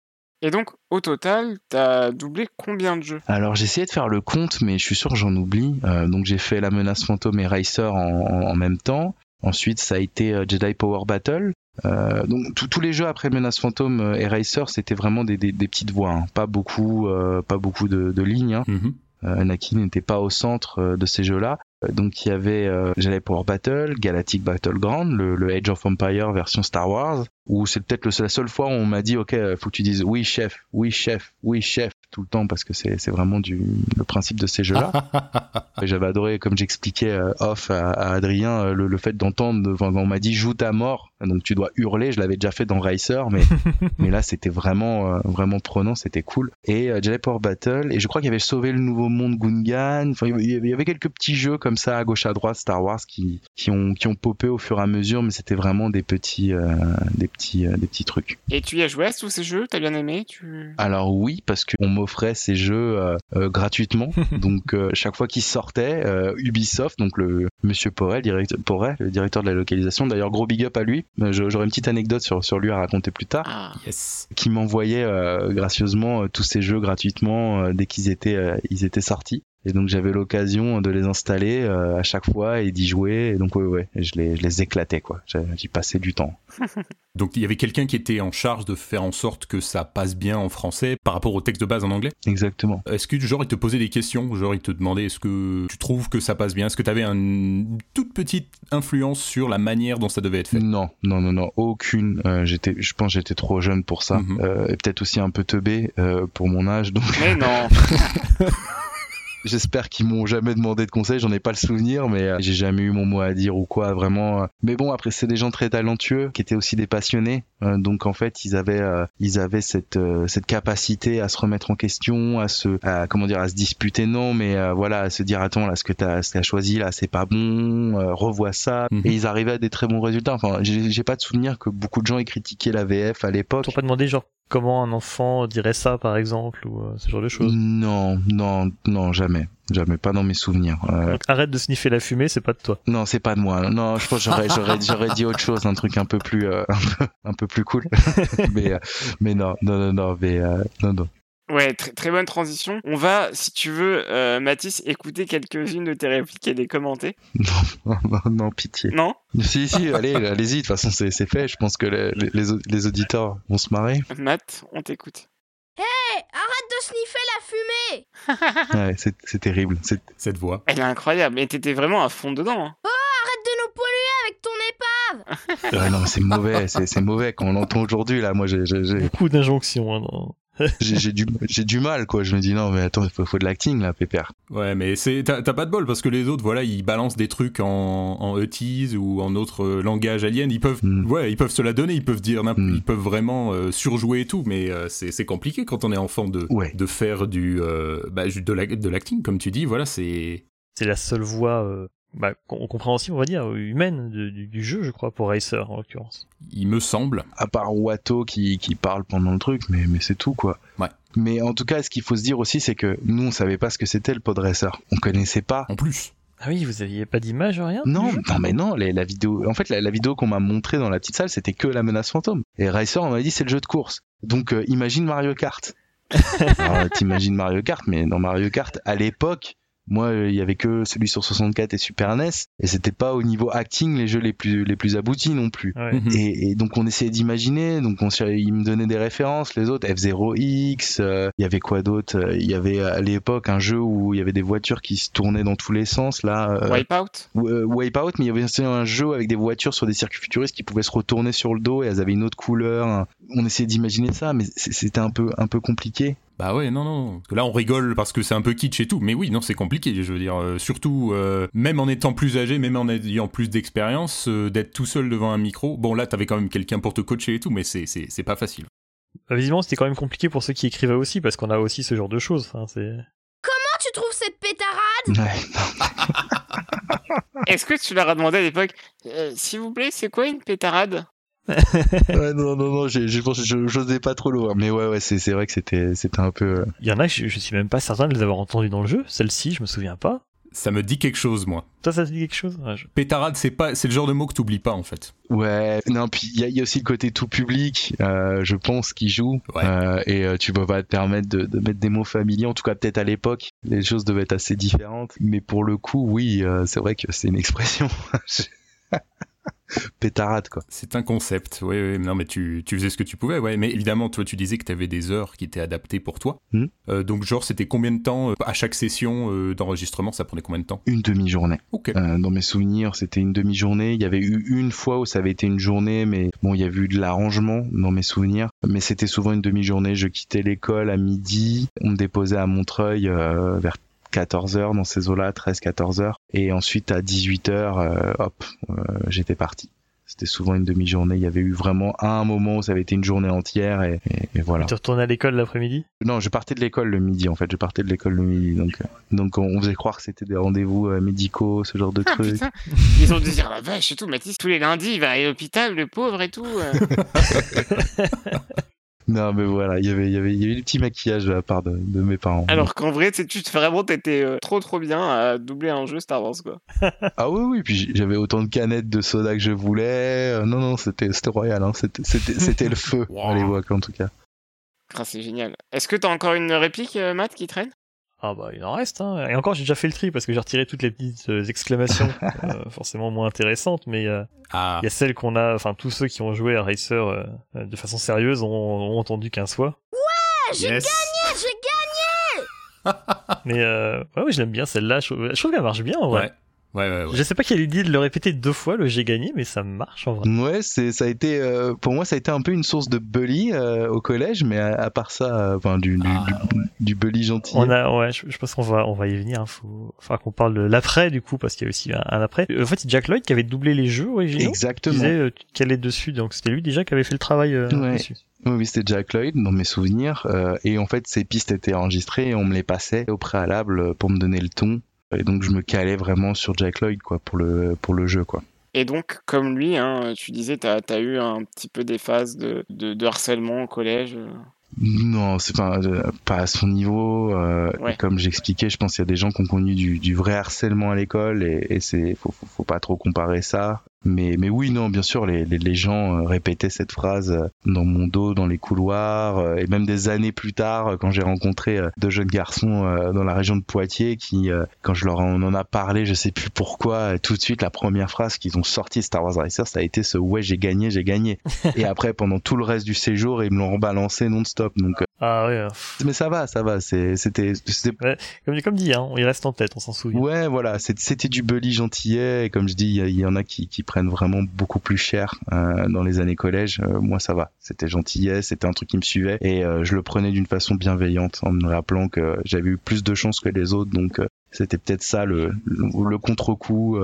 Et donc, au total, t'as doublé combien de jeux? Alors j'ai essayé de faire le compte, mais je suis sûr que j'en oublie. Euh, donc j'ai fait La Menace Fantôme et Racer en, en, en même temps. Ensuite, ça a été euh, Jedi Power Battle. Euh, donc tous les jeux après Menace Fantôme et Racer, c'était vraiment des, des, des, petites voix, hein. pas beaucoup, euh, pas beaucoup de, de lignes. Hein. Mhm. Anakin n'était pas au centre euh, de ces jeux-là. Euh, Donc il y avait euh, Jedi Power Battle, Galactic Battleground, le, le Age of Empire version Star Wars, où c'est peut-être la seule fois où on m'a dit ok, faut que tu dises oui chef, oui chef, oui chef tout le temps parce que c'est vraiment du le principe de ces jeux-là. Et J'avais adoré, comme j'expliquais euh, off à, à Adrien, euh, le, le fait d'entendre, on m'a dit joue ta mort, donc tu dois hurler. Je l'avais déjà fait dans Racer, mais mais là c'était vraiment euh, vraiment prenant, c'était cool. Et euh, Jedi Power Battle, et je crois qu'il y avait Sauver le Nouveau Monde Gungan. Enfin, il y avait- quelques petits jeux comme ça à gauche à droite Star Wars qui qui ont qui ont popé au fur et à mesure, mais c'était vraiment des petits euh, des petits euh, des petits trucs. Et tu y as joué à tous ces jeux? T'as bien aimé? Tu... Alors oui, parce qu'on m'offrait ces jeux euh, euh, gratuitement. donc euh, chaque fois qu'ils sortaient, euh, Ubisoft, donc le Monsieur Porret, le directeur de la localisation, d'ailleurs gros big up à lui. Euh, je- J'aurai une petite anecdote sur, sur lui à raconter plus tard. Ah, Yes. Qui m'envoyait euh, gracieusement euh, tous ces jeux gratuitement euh, dès qu'ils étaient euh, ils étaient sortis. Et donc j'avais l'occasion de les installer euh, à chaque fois et d'y jouer. Et donc ouais ouais, je les je les éclatais quoi. J'y passais du temps. Donc il y avait quelqu'un qui était en charge de faire en sorte que ça passe bien en français par rapport au texte de base en anglais? Exactement. Est-ce que genre il te posait des questions, genre il te demandait est-ce que tu trouves que ça passe bien, est-ce que tu avais une toute petite influence sur la manière dont ça devait être fait? Non, non, non, non, aucune. Euh, j'étais, je pense, que j'étais trop jeune pour ça, Mhm. Euh, et peut-être aussi un peu teubé euh, pour mon âge. Donc, mais non. j'espère qu'ils m'ont jamais demandé de conseils. J'en ai pas le souvenir, mais euh, j'ai jamais eu mon mot à dire ou quoi, vraiment. euh. Mais bon, après, c'est des gens très talentueux qui étaient aussi des passionnés. Euh, donc, en fait, ils avaient, ils avaient cette, cette capacité à se remettre en question, à se, à, comment dire, à se disputer, non, mais voilà, à se dire, attends, là, ce que t'as, ce que t'as choisi, là, c'est pas bon. revois ça. Mhm. Et ils arrivaient à des très bons résultats. Enfin, j'ai pas de souvenir que beaucoup de gens aient critiqué la VF à l'époque. T'as pas demandé genre comment un enfant dirait ça par exemple ou euh, ce genre de choses. Non, non, non, jamais. Jamais, pas dans mes souvenirs. Euh, Donc arrête de sniffer la fumée, c'est pas de toi. non, c'est pas de moi. Non, je pense j'aurais, j'aurais, j'aurais dit autre chose, un truc un peu plus, euh, un, peu, un peu plus cool. mais, euh, mais non, non, non, non, mais euh, non, non. Ouais, très, très bonne transition. On va, si tu veux, euh, Mathis, écouter quelques-unes de tes répliques et les commenter. Non, non, non, pitié. Non? Si, si, allez, allez-y. De toute façon, c'est, c'est fait. Je pense que les, les, les auditeurs vont se marrer. Matt, on t'écoute. Hé, arrête de sniffer la fumée Ouais, c'est, c'est terrible. Cette voix. Elle est incroyable. Et t'étais vraiment à fond dedans. hein. Arrête de nous polluer avec ton épave ouais, non, mais c'est mauvais. C'est, c'est mauvais quand on l'entend aujourd'hui. Là, moi, j'ai, Beaucoup d'injonctions. Hein, dans- j'ai, j'ai du, j'ai du mal, quoi. Je me dis non, mais attends, il faut, faut de l'acting là, pépère. Ouais, mais c'est t'as t'as pas de bol parce que les autres, voilà, ils balancent des trucs en, en ETIs ou en autre euh, langage alien. Ils peuvent, Mm. ouais, ils peuvent se la donner, ils peuvent dire, Mm. ils peuvent vraiment euh, surjouer et tout, mais euh, c'est c'est compliqué quand on est enfant de Ouais. de faire du euh, bah, la- de l'acting comme tu dis. Voilà, c'est C'est la seule voie euh, bah, compréhensible, on va dire, humaine de- du, du jeu, je crois, pour Racer en l'occurrence. il me semble. à part Watto qui, qui parle pendant le truc, mais, mais c'est tout quoi. Ouais. Mais en tout cas, ce qu'il faut se dire aussi, c'est que nous, on savait pas ce que c'était le podresseur. On connaissait pas. En plus. Ah oui, vous aviez pas d'image, rien Non, non, mais non, les- la vidéo. En fait, la, la vidéo qu'on m'a montrée dans la petite salle, c'était que la menace fantôme. Et Racer, on m'a dit, c'est le jeu de course. Donc, euh, imagine Mario Kart. Alors, T'imagines Mario Kart, mais dans Mario Kart, à l'époque, moi, euh, il y avait que celui sur 64 et Super NES, et c'était pas au niveau acting les jeux les plus les plus aboutis non plus. Ouais. Mhm. Et, et donc on essayait d'imaginer, donc on, il me donnait des références, les autres F0X, euh, il y avait quoi d'autre Euh, Il y avait à l'époque un jeu où il y avait des voitures qui se tournaient dans tous les sens, là, euh, Wipeout? ou- euh, Wipeout, mais il y avait aussi un jeu avec des voitures sur des circuits futuristes qui pouvaient se retourner sur le dos et elles avaient une autre couleur. On essayait d'imaginer ça, mais c'était un peu un peu compliqué. Bah ouais, non, non. Parce que là, on rigole parce que c'est un peu kitsch et tout. Mais oui, non, c'est compliqué. Je veux dire, euh, surtout, euh, même en étant plus âgé, même en ayant plus d'expérience, euh, d'être tout seul devant un micro. Bon, là, t'avais quand même quelqu'un pour te coacher et tout, mais c'est, c'est, c'est pas facile. Bah, visiblement, c'était quand même compliqué pour ceux qui écrivaient aussi, parce qu'on a aussi ce genre de choses. C'est... Comment tu trouves cette pétarade? Ouais. Est-ce que tu leur as demandé à l'époque, euh, s'il vous plaît, c'est quoi une pétarade? Ouais, non, non, non, je j'osais pas trop loin. Mais ouais, ouais, c'est c'est vrai que c'était c'était un peu. euh, Il y en a, je, je suis même pas certain de les avoir entendus dans le jeu. Celle-ci, je me souviens pas. Ça me dit quelque chose, moi. Toi, ça te dit quelque chose? Ouais, je... Pétarade, c'est pas, c'est le genre de mot que t'oublies pas, en fait. Ouais, non, puis il y, y, a aussi le côté tout public, euh, je pense, qui joue. Ouais. Euh, et euh, tu peux pas te permettre de, de, mettre des mots familiers, en tout cas peut-être à l'époque, les choses devaient être assez différentes. Mais pour le coup, oui, euh, c'est vrai que c'est une expression. pétarade quoi. C'est un concept, oui, oui. Non, mais tu, tu, faisais ce que tu pouvais, ouais. Mais évidemment, toi, tu disais que tu avais des heures qui étaient adaptées pour toi. Hmm. Euh, donc, genre, c'était combien de temps euh, à chaque session euh, d'enregistrement Ça prenait combien de temps? Une demi-journée. Ok. dans mes souvenirs, c'était une demi-journée. Il y avait eu une fois où ça avait été une journée, mais bon, il y a eu de l'arrangement dans mes souvenirs. Mais c'était souvent une demi-journée. Je quittais l'école à midi. On me déposait à Montreuil vers 14 heures dans ces eaux-là, 13, 14 heures. Et ensuite, à 18 heures, euh, hop, euh, j'étais parti. C'était souvent une demi-journée. Il y avait eu vraiment un moment où ça avait été une journée entière et, voilà. Tu retournais à l'école l'après-midi? Non, je partais de l'école le midi en fait. Je partais de l'école le midi. Donc, euh, donc on faisait croire que c'était des rendez-vous médicaux, ce genre de ah, trucs. Ils ont dû dire la vache et tout. Mathis, tous les lundis, il va à l'hôpital, le pauvre et tout. Non, mais voilà, il y avait, il y avait, il y avait du petit maquillage de la part de, de mes parents. Alors qu'en vrai, tu vraiment, t'étais euh, trop trop bien à doubler un jeu Star Wars, quoi. ah oui, oui, puis j'avais autant de canettes de soda que je voulais. Euh, non, non, c'était, royal, hein. c'était, le feu wow. à l'époque en tout cas. Ah, c'est génial. Est-ce que t'as encore une réplique, euh, Matt, qui traîne? Ah bah il en reste hein. Et encore j'ai déjà fait le tri parce que j'ai retiré toutes les petites euh, exclamations euh, forcément moins intéressantes mais euh, ah. il y a celles qu'on a enfin tous ceux qui ont joué à Racer euh, de façon sérieuse ont, ont entendu 15 fois. Ouais, j'ai yes. gagné, j'ai gagné. mais euh, ouais, ouais je l'aime bien celle-là, je, je, trouve qu'elle marche bien en vrai. Ouais. Ouais, ouais, ouais. Je sais pas quelle idée de le répéter deux fois, le j'ai gagné, mais ça marche en vrai. Ouais, c'est, ça a été, euh, pour moi, ça a été un peu une source de bully euh, au collège, mais à, à part ça, enfin, du, ah, du, du, du, bully gentil. On a, ouais, je, je pense qu'on va, on va y venir. Hein, faut, enfin, qu'on parle de l'après du coup, parce qu'il y a aussi un, un, après. En fait, c'est Jack Lloyd qui avait doublé les jeux originaux. Exactement. Qui disait euh, qu'elle est dessus, donc c'était lui déjà qui avait fait le travail euh, ouais. dessus. Oui, c'était Jack Lloyd dans mes souvenirs. Euh, et en fait, ces pistes étaient enregistrées et on me les passait au préalable pour me donner le ton et donc je me calais vraiment sur Jack Lloyd quoi pour le pour le jeu quoi. Et donc comme lui, hein, tu disais t'as as eu un petit peu des phases de, de, de harcèlement au collège. Non, c'est pas, pas à son niveau. Euh, ouais. Comme j'expliquais, je pense qu'il y a des gens qui ont connu du, du vrai harcèlement à l'école et, et c'est faut, faut, faut, pas trop comparer ça. Mais, mais oui, non, bien sûr, les, les, les gens euh, répétaient cette phrase euh, dans mon dos, dans les couloirs, et même des années plus tard, quand j'ai rencontré deux jeunes garçons dans la région de Poitiers, qui, quand je leur en, en a parlé, je sais plus pourquoi, tout de suite, la première phrase qu'ils ont sortie de Star Wars Racer, ça a été ce ouais, j'ai gagné, j'ai gagné. et après, pendant tout le reste du séjour, ils me l'ont rebalancé non-stop. Donc, ah ouais. Mais ça va, ça va. C'était, ouais, comme, comme dit, hein, il reste en tête, on s'en souvient. Ouais, voilà. C'était du bully gentillet. Et comme je dis, il y, y, en a qui, qui prennent vraiment beaucoup plus cher euh, dans les années collège. Euh, moi, ça va. C'était gentillet. C'était un truc qui me suivait et euh, je le prenais d'une façon bienveillante en me rappelant que j'avais eu plus de chance que les autres. Donc, c'était peut-être ça le, le, le contre-coup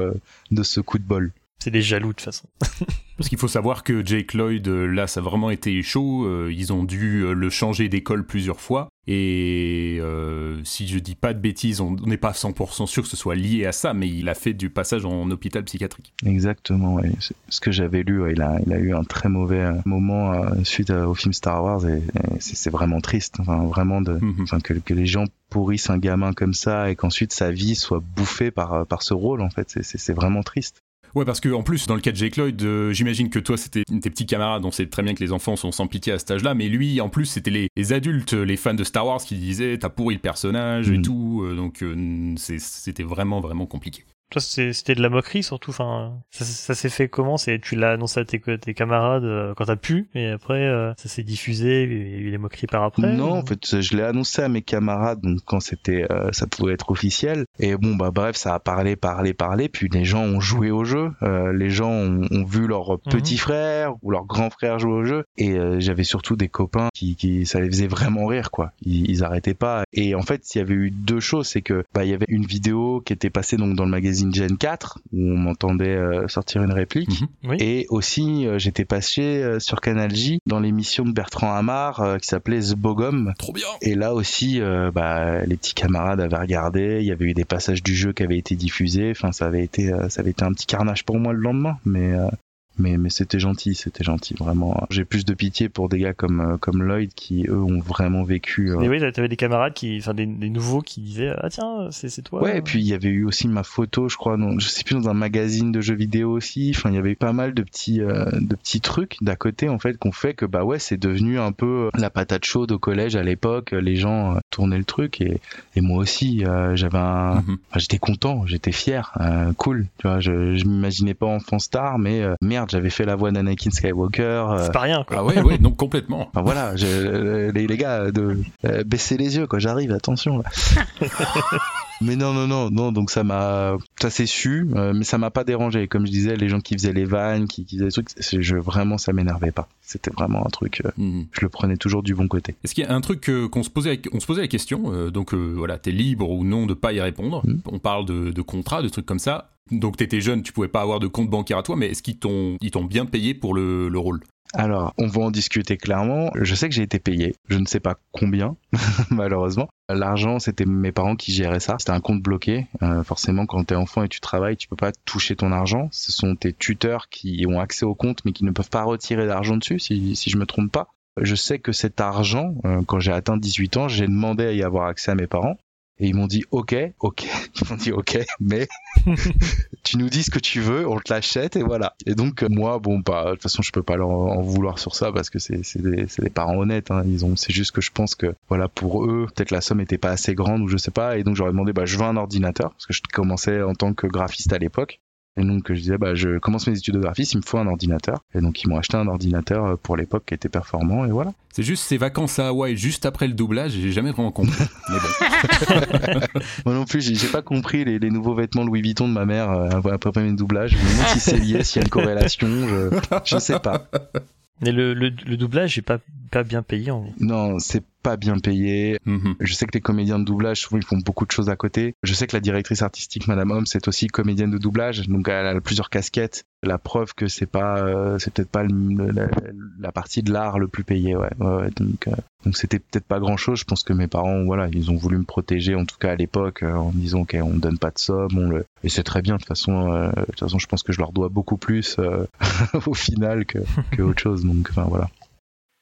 de ce coup de bol. C'est des jaloux de toute façon. Parce qu'il faut savoir que Jake Lloyd, là, ça a vraiment été chaud. Euh, ils ont dû euh, le changer d'école plusieurs fois. Et euh, si je dis pas de bêtises, on n'est pas 100% sûr que ce soit lié à ça, mais il a fait du passage en hôpital psychiatrique. Exactement, ouais. ce que j'avais lu, ouais, il, a, il a eu un très mauvais moment euh, suite au film Star Wars et, et c'est vraiment triste, enfin vraiment de, mm -hmm. que, que les gens pourrissent un gamin comme ça et qu'ensuite sa vie soit bouffée par, par ce rôle en fait, c'est vraiment triste. Ouais, parce que en plus, dans le cas de Jake Lloyd, euh, j'imagine que toi, c'était tes petits camarades. On sait très bien que les enfants sont sans pitié à cet âge-là, mais lui, en plus, c'était les, les, adultes, les fans de Star Wars, qui disaient t'as pourri le personnage mmh. et tout. Euh, donc, euh, c'était vraiment, vraiment compliqué. Toi, c'était de la moquerie surtout. Enfin, ça, ça s'est fait comment? C'est tu l'as annoncé à tes, tes camarades euh, quand t'as pu, et après euh, ça s'est diffusé. Il y a eu les moqueries par après. Non, en fait, je l'ai annoncé à mes camarades donc quand c'était, euh, ça pouvait être officiel. Et bon, bah bref, ça a parlé, parlé, parlé. Puis les gens ont joué au jeu. Euh, les gens ont, ont vu leur petit mmh. frère ou leur grand frère jouer au jeu. Et j'avais surtout des copains qui, qui, ça les faisait vraiment rire, quoi. Ils, ils arrêtaient pas. Et en fait, il y avait eu deux choses, c'est que bah il y avait une vidéo qui était passée donc dans le magazine Gen 4 où on m'entendait euh, sortir une réplique. Mmh, oui. et aussi euh, j'étais passé euh, sur Canal J dans l'émission de Bertrand Hamar qui s'appelait The Bogum. Trop bien. Et là aussi bah, les petits camarades avaient regardé il y avait eu des passages du jeu qui avaient été diffusés. Enfin ça avait été ça avait été un petit carnage pour moi le lendemain mais Mais, mais c'était gentil, c'était gentil, vraiment. J'ai plus de pitié pour des gars comme, euh, comme Lloyd qui, eux, ont vraiment vécu. euh, Et oui, t'avais des camarades qui, enfin des, des nouveaux qui disaient ah tiens c'est c'est toi. Ouais, et puis il y avait eu aussi ma photo, je crois, dans, je sais plus dans un magazine de jeux vidéo aussi. Enfin, il y avait pas mal de petits, euh, de petits trucs d'à côté en fait qu'on fait que bah ouais, c'est devenu un peu euh, la patate chaude au collège à l'époque. Les gens euh, tournaient le truc et, et moi aussi, euh, j'avais un, Mhm. enfin, j'étais content, j'étais fier, euh, cool. Tu vois, je, je m'imaginais pas enfant star, mais euh, merde, j'avais fait la voix d'Anakin Skywalker. euh, C'est pas rien quoi. Ah ouais, ouais, donc complètement. Enfin voilà, je- euh, les, les gars, de euh, baisser les yeux, quoi. J'arrive, attention. Là. mais non, non, non, non. Donc ça m'a, ça s'est su, euh, mais ça m'a pas dérangé. Comme je disais, les gens qui faisaient les vannes, qui, qui faisaient des trucs, je vraiment, ça m'énervait pas. C'était vraiment un truc. euh, Mhm. je le prenais toujours du bon côté. Est-ce qu'il y a un truc euh, qu'on se posait, on se posait la question, donc voilà, t'es libre ou non de pas y répondre? Mhm. On parle de, de contrats, de trucs comme ça. Donc t'étais jeune, tu pouvais pas avoir de compte bancaire à toi, mais est-ce qu'ils t'ont, ils t'ont bien payé pour le, le rôle? Alors, on va en discuter clairement. Je sais que j'ai été payé. Je ne sais pas combien, malheureusement. L'argent, c'était mes parents qui géraient ça. C'était un compte bloqué. Euh, forcément, quand t'es enfant et tu travailles, tu peux pas toucher ton argent. Ce sont tes tuteurs qui ont accès au compte, mais qui ne peuvent pas retirer d'argent dessus, si, je me trompe pas. Je sais que cet argent, euh, quand j'ai atteint 18 ans, j'ai demandé à y avoir accès à mes parents. Et ils m'ont dit ok, ok. Ils m'ont dit ok, mais tu nous dis ce que tu veux, on te l'achète et voilà. Et donc euh, moi, bon, bah, de toute façon, je peux pas leur en vouloir sur ça parce que c'est c'est des, c'est des parents honnêtes. Hein. Ils ont, c'est juste que je pense que voilà pour eux, peut-être la somme était pas assez grande ou je sais pas. Et donc j'aurais demandé, bah, je veux un ordinateur parce que je commençais en tant que graphiste à l'époque. Et donc je disais, bah, je commence mes études de graphiste, il me faut un ordinateur. Et donc ils m'ont acheté un ordinateur euh, pour l'époque qui était performant et voilà. C'est juste ces vacances à Hawaï juste après le doublage, j'ai jamais vraiment compris. mais bon. Moi non plus, j'ai j'ai pas compris les, les nouveaux vêtements Louis Vuitton de ma mère euh, après mes doublages. Je me demande si c'est lié, s'il y a une corrélation. Je, je sais pas. Mais le, le, le doublage est pas pas bien payé en Non, c'est pas bien payé. Mhm. Je sais que les comédiens de doublage, souvent, ils font beaucoup de choses à côté. Je sais que la directrice artistique, Madame Homme, c'est aussi comédienne de doublage, donc elle a plusieurs casquettes. La preuve que c'est pas, euh, c'est peut-être pas le- la, la partie de l'art le plus payé, ouais. ouais, ouais. donc, euh, donc c'était peut-être pas grand-chose. Je pense que mes parents, voilà, ils ont voulu me protéger, en tout cas à l'époque, euh, en disant ok, on donne pas de somme, on le, et c'est très bien. De toute façon, euh, de toute façon, je pense que je leur dois beaucoup plus euh, au final que, que autre chose. Donc, enfin voilà.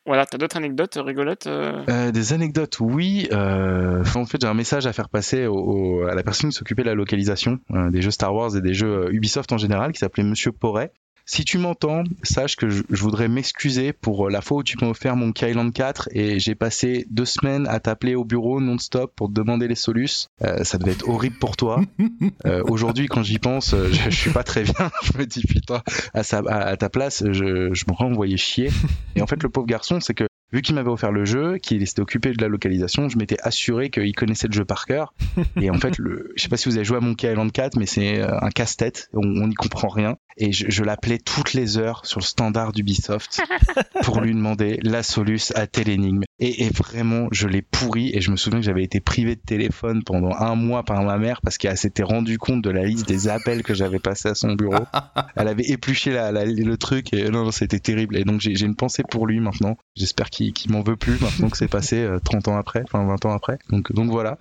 Voilà, t'as d'autres anecdotes rigolotes euh Euh, des anecdotes, oui. Euh, en fait, j'ai un message à faire passer au, à la personne qui s'occupait de la localisation euh, des jeux Star Wars et des jeux Ubisoft en général, qui s'appelait Monsieur Porret. Si tu m'entends, sache que je, je voudrais m'excuser pour euh, la fois où tu m'as offert mon Island 4 et j'ai passé deux semaines à t'appeler au bureau non-stop pour te demander les solus. Euh, ça devait être horrible pour toi. Euh, Aujourd'hui, quand j'y pense, je, je suis pas très bien. je me dis putain, à, sa, à, à ta place, je, je me renvoyais chier. Et en fait, le pauvre garçon, c'est que vu qu'il m'avait offert le jeu, qu'il s'était occupé de la localisation, je m'étais assuré qu'il connaissait le jeu par cœur. Et en fait, le, je sais pas si vous avez joué à Monkey Island 4, mais c'est euh, un casse-tête. On on n'y comprend rien. Et je, je l'appelais toutes les heures sur le standard d'Ubisoft pour lui demander la soluce à telle énigme. Et, et vraiment, je l'ai pourri. Et je me souviens que j'avais été privé de téléphone pendant un mois par ma mère parce qu'elle s'était rendue compte de la liste des appels que j'avais passés à son bureau. Elle avait épluché la, la- le truc et non, non c'était terrible. Et donc j'ai j'ai une pensée pour lui maintenant. J'espère qu'il qu'il m'en veut plus maintenant que c'est passé euh, 30 ans après, enfin 20 ans après. Donc, donc voilà.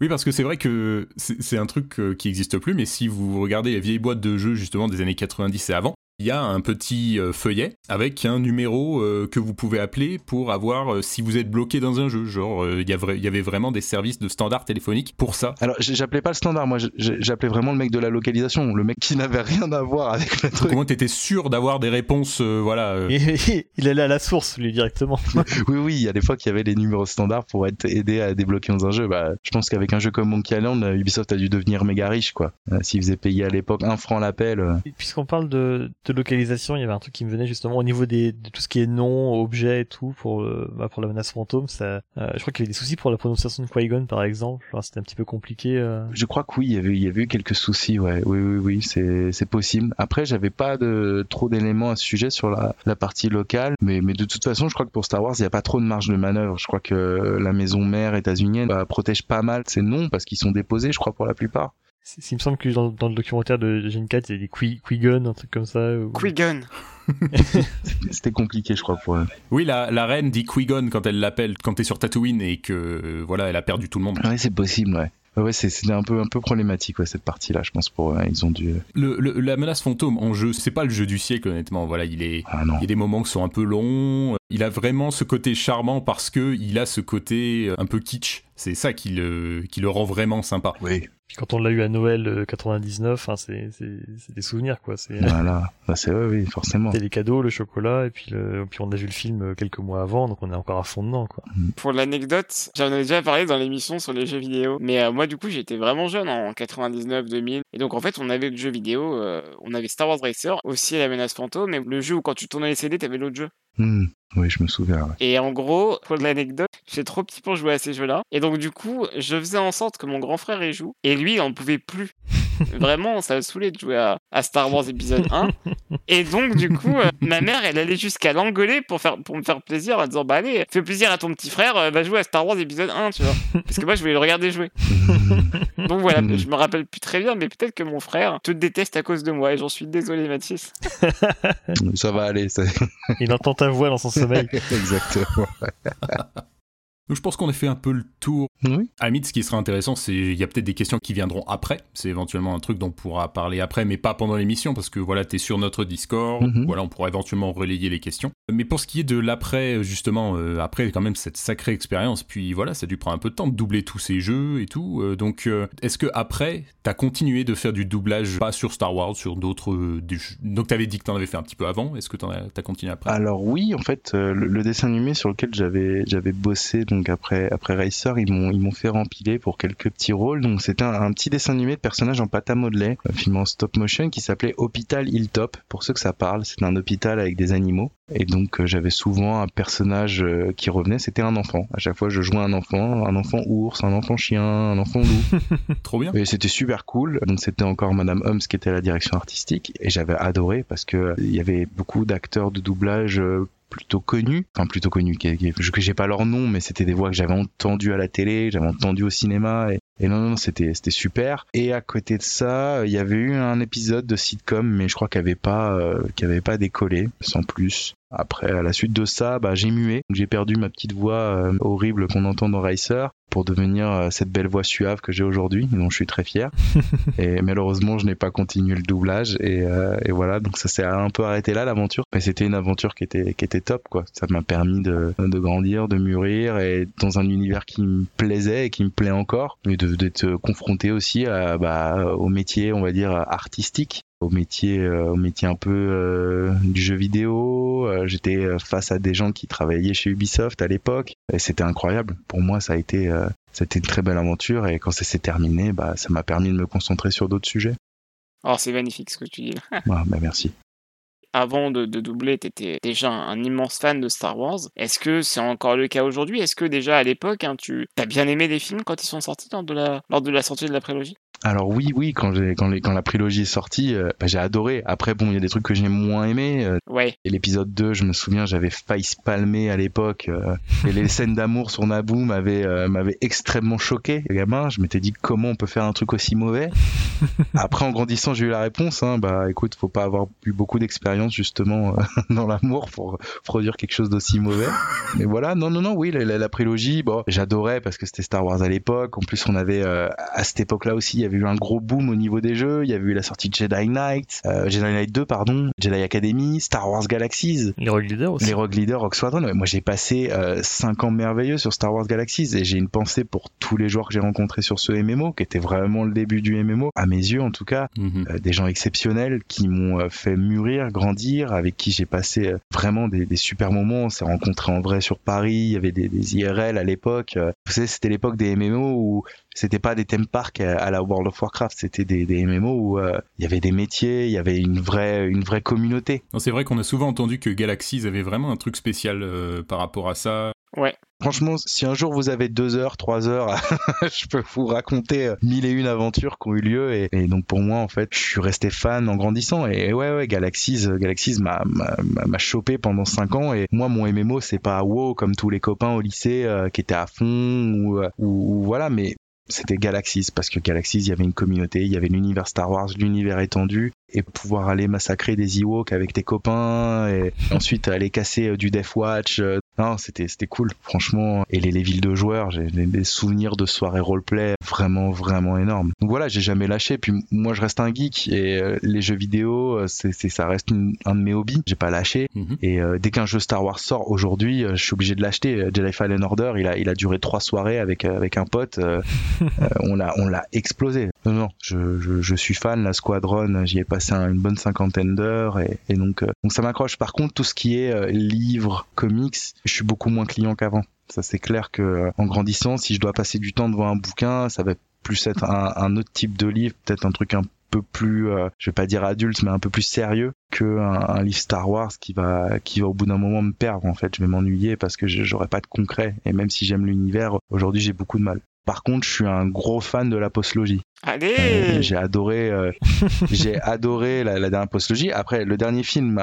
Oui, parce que c'est vrai que c'est c'est un truc euh, qui n'existe plus, mais si vous regardez les vieilles boîtes de jeux justement des années 90 et avant, il y a un petit euh, feuillet avec un numéro euh, que vous pouvez appeler pour avoir euh, si vous êtes bloqué dans un jeu. Genre, euh, il y, a vra- il y avait vraiment des services de standard téléphonique pour ça. Alors j'appelais pas le standard, moi j'appelais vraiment le mec de la localisation, le mec qui n'avait rien à voir avec le truc. au moins, t'étais sûr d'avoir des réponses, euh, voilà. euh, il allait à la source lui directement. Oui, oui, il y a des fois qu'il y avait les numéros standards pour être aidé à débloquer dans un jeu. Bah, je pense qu'avec un jeu comme Monkey Island, Ubisoft a dû devenir méga riche, quoi. Euh, S'il faisait payer à l'époque un franc l'appel. euh, Puisqu'on parle de, de localisation, il y avait un truc qui me venait justement au niveau des, de tout ce qui est nom, objet et tout pour, euh, bah, pour la menace fantôme. Ça, euh, je crois qu'il y avait des soucis pour la prononciation de Qui-Gon par exemple. Genre, C'était un petit peu compliqué. euh. Je crois que oui, il y avait, il y avait eu quelques soucis, ouais. Oui, oui, oui, c'est, c'est possible. Après, j'avais pas de, trop d'éléments à ce sujet sur la, la partie locale, mais, mais de toute façon, je crois que pour Star Wars, il n'y a pas trop de marge de manœuvre. Je crois que la maison mère états-unienne bah, protège pas mal ces noms parce qu'ils sont déposés, je crois, pour la plupart. Il me semble que dans, dans le documentaire de, de Gen 4, il y a des Qui- Qui-Gon, un truc comme ça. ou- Qui-Gon. C'était compliqué, je crois, pour eux. Oui, la, la reine dit Qui-Gon quand elle l'appelle, quand t'es sur Tatooine et que euh, voilà, elle a perdu tout le monde. Ouais, c'est possible, ouais. Ouais, c'est c'était un peu un peu problématique ouais, cette partie-là, je pense pour eux. Ils ont dû. Le, le- la menace fantôme en jeu, c'est pas le jeu du siècle honnêtement. Voilà, il est, Ah il y a des moments qui sont un peu longs. Il a vraiment ce côté charmant parce que il a ce côté euh, un peu kitsch. C'est ça qui le, qui le rend vraiment sympa. Oui. Puis quand on l'a eu à Noël euh, 99, hein, c'est c'est c'est des souvenirs quoi. C'est Voilà. Bah, c'est oui, forcément. c'est les cadeaux, le chocolat, et puis le, puis on a vu le film euh, quelques mois avant, donc on est encore à fond dedans quoi. Pour l'anecdote, j'en avais déjà parlé dans l'émission sur les jeux vidéo. Mais euh, moi, du coup, j'étais vraiment jeune en 99-2000. Et donc, en fait, on avait le jeu vidéo. euh, on avait Star Wars Racer, aussi la menace fantôme. Mais le jeu où quand tu tournais les CD, t'avais l'autre jeu. Hmm. Oui, je me souviens. Et en gros, pour l'anecdote, j'étais trop petit pour jouer à ces jeux-là. Et donc, du coup, je faisais en sorte que mon grand frère y joue. Et lui, il en pouvait plus. Vraiment, ça me saoulait de jouer à, à Star Wars épisode 1. Et donc, du coup, euh, ma mère, elle allait jusqu'à l'engueuler pour, faire, pour me faire plaisir en disant Bah, allez, fais plaisir à ton petit frère, euh, va jouer à Star Wars épisode 1, tu vois. Parce que moi, je voulais le regarder jouer. Donc voilà, Mhm. je me rappelle plus très bien, mais peut-être que mon frère te déteste à cause de moi. Et j'en suis désolé, Mathis. Ça va aller. Ça... Il entend ta voix dans son sommeil. Exactement. Donc je pense qu'on a fait un peu le tour. Oui. À la limite, ce qui sera intéressant, c'est il y a peut-être des questions qui viendront après. C'est éventuellement un truc dont on pourra parler après, mais pas pendant l'émission parce que voilà, t'es sur notre Discord. Mhm. Voilà, on pourra éventuellement relayer les questions. Mais pour ce qui est de l'après, justement, euh, après quand même cette sacrée expérience, puis voilà, ça a dû prendre un peu de temps de doubler tous ces jeux et tout. Euh, donc, euh, est-ce que après, t'as continué de faire du doublage, pas sur Star Wars, sur d'autres, donc t'avais dit que t'en avais fait un petit peu avant. Est-ce que t'en as, t'as continué après? Alors oui, en fait, le, le dessin animé sur lequel j'avais j'avais bossé donc après après Racer, ils m'ont ils m'ont fait rempiler pour quelques petits rôles. Donc c'était un, petit dessin animé de personnage en pâte à modeler, un film en stop motion qui s'appelait Hôpital Hilltop. Pour ceux que ça parle, c'est un hôpital avec des animaux. Et donc euh, j'avais souvent un personnage euh, qui revenait, c'était un enfant. À chaque fois, je jouais un enfant, un enfant ours, un enfant chien, un enfant loup. Trop bien. Et c'était super cool. Donc c'était encore Madame Holmes qui était à la direction artistique et j'avais adoré parce que euh, il y avait beaucoup d'acteurs de doublage euh, plutôt connus, enfin plutôt connus, que j'ai pas leur nom, mais c'était des voix que j'avais entendues à la télé, j'avais entendu au cinéma et, non non, c'était c'était super. Et à côté de ça, il y avait eu un épisode de sitcom, mais je crois qu'il avait pas euh, qu'il avait pas décollé, sans plus. Après, à la suite de ça, bah, j'ai mué. J'ai perdu ma petite voix euh, horrible qu'on entend dans Racer pour devenir euh, cette belle voix suave que j'ai aujourd'hui, dont je suis très fier. et malheureusement, je n'ai pas continué le doublage. Et, euh, et voilà, donc ça s'est un peu arrêté là, l'aventure. Mais c'était une aventure qui était, qui était top, quoi. Ça m'a permis de, de grandir, de mûrir et dans un univers qui me plaisait et qui me plaît encore. Et de- d'être confronté aussi à, bah, au métier, on va dire, artistique au métier euh, au métier un peu euh, du jeu vidéo Euh, j'étais euh, face à des gens qui travaillaient chez Ubisoft à l'époque et c'était incroyable pour moi ça a été euh, c'était une très belle aventure et quand ça s'est terminé bah ça m'a permis de me concentrer sur d'autres sujets Oh, c'est magnifique ce que tu dis là. Ah, bah merci Avant de, de doubler, t'étais déjà un immense fan de Star Wars. Est-ce que c'est encore le cas aujourd'hui? Est-ce que déjà à l'époque, hein, tu as bien aimé des films quand ils sont sortis lors de la, lors de la sortie de la prélogie? Alors oui, oui, quand quand, les- quand la trilogie est sortie, euh, bah, j'ai adoré. Après, bon, il y a des trucs que j'ai moins aimé. euh, Ouais. et l'épisode 2, je me souviens, j'avais failli se palmer à l'époque. euh, et les scènes d'amour sur Naboo m'avaient euh, m'avaient extrêmement choqué. Le gamin, je m'étais dit comment on peut faire un truc aussi mauvais? Après, en grandissant, j'ai eu la réponse. Hein, bah, écoute, faut pas avoir eu beaucoup d'expérience justement dans l'amour pour produire quelque chose d'aussi mauvais. Mais voilà, non, non, non, oui, la, la, la prélogie, bon, j'adorais parce que c'était Star Wars à l'époque. En plus, on avait à cette époque-là aussi, avait eu un gros boom au niveau des jeux. Il y avait eu la sortie de Jedi Knight, euh, Jedi Knight 2, pardon, Jedi Academy, Star Wars Galaxies. Les Rogue Leaders aussi. Les Rogue Leaders, Rogue Squadron. Ouais, Moi, j'ai passé 5 ans merveilleux sur Star Wars Galaxies et j'ai une pensée pour tous les joueurs que j'ai rencontrés sur ce MMO, qui était vraiment le début du MMO, à mes yeux en tout cas. Mhm. Euh, des gens exceptionnels qui m'ont euh, fait mûrir, grandir, avec qui j'ai passé euh, vraiment des, des super moments. On s'est rencontrés en vrai sur Paris, il y avait des, des IRL à l'époque. Euh, Vous savez, c'était l'époque des MMO où c'était pas des theme parks à, la World of Warcraft, c'était des, des MMO où euh, il y avait des métiers, il y avait une vraie, une vraie communauté. Non, c'est vrai qu'on a souvent entendu que Galaxies avait vraiment un truc spécial euh, par rapport à ça. Ouais. Franchement, si un jour vous avez deux heures, trois heures, je peux vous raconter euh, mille et une aventures qui ont eu lieu. Et, et donc pour moi, en fait, je suis resté fan en grandissant. Et ouais, ouais, Galaxies, Galaxies m'a m'a- m'a- m'a chopé pendant cinq ans. Et moi, mon MMO, c'est pas WoW comme tous les copains au lycée euh, qui étaient à fond ou, ou, ou voilà, mais c'était Galaxies parce que Galaxies, il y avait une communauté, il y avait l'univers Star Wars, l'univers étendu et pouvoir aller massacrer des Ewoks avec tes copains et ensuite aller casser euh, du Death Watch euh, Non, c'était c'était cool, franchement. Et les, les villes de joueurs, j'ai des, souvenirs de soirées roleplay vraiment vraiment énormes. Donc voilà, j'ai jamais lâché. Puis moi, je reste un geek et euh, les jeux vidéo, euh, c'est c'est- ça reste une- un de mes hobbies. J'ai pas lâché. Mhm. Et euh, dès qu'un jeu Star Wars sort aujourd'hui, euh, je suis obligé de l'acheter. Jedi Fallen Order, il a il a duré trois soirées avec avec un pote. on l'a on l'a explosé. Non non, je, je je suis fan. La Squadron, j'y ai passé un- une bonne cinquantaine d'heures et, et donc donc ça m'accroche. Par contre, tout ce qui est euh, livres, comics, je suis beaucoup moins client qu'avant. Ça c'est clair que euh, en grandissant, si je dois passer du temps devant un bouquin, ça va plus être un, un autre type de livre, peut-être un truc un peu plus, euh, je vais pas dire adulte, mais un peu plus sérieux que un, un livre Star Wars qui va, qui va au bout d'un moment me perdre. En fait, je vais m'ennuyer parce que je- j'aurai pas de concret. Et même si j'aime l'univers, aujourd'hui j'ai beaucoup de mal. Par contre, je suis un gros fan de la postlogie. Allez Euh, j'ai adoré, euh, j'ai adoré la, la dernière postlogie. Après, le dernier film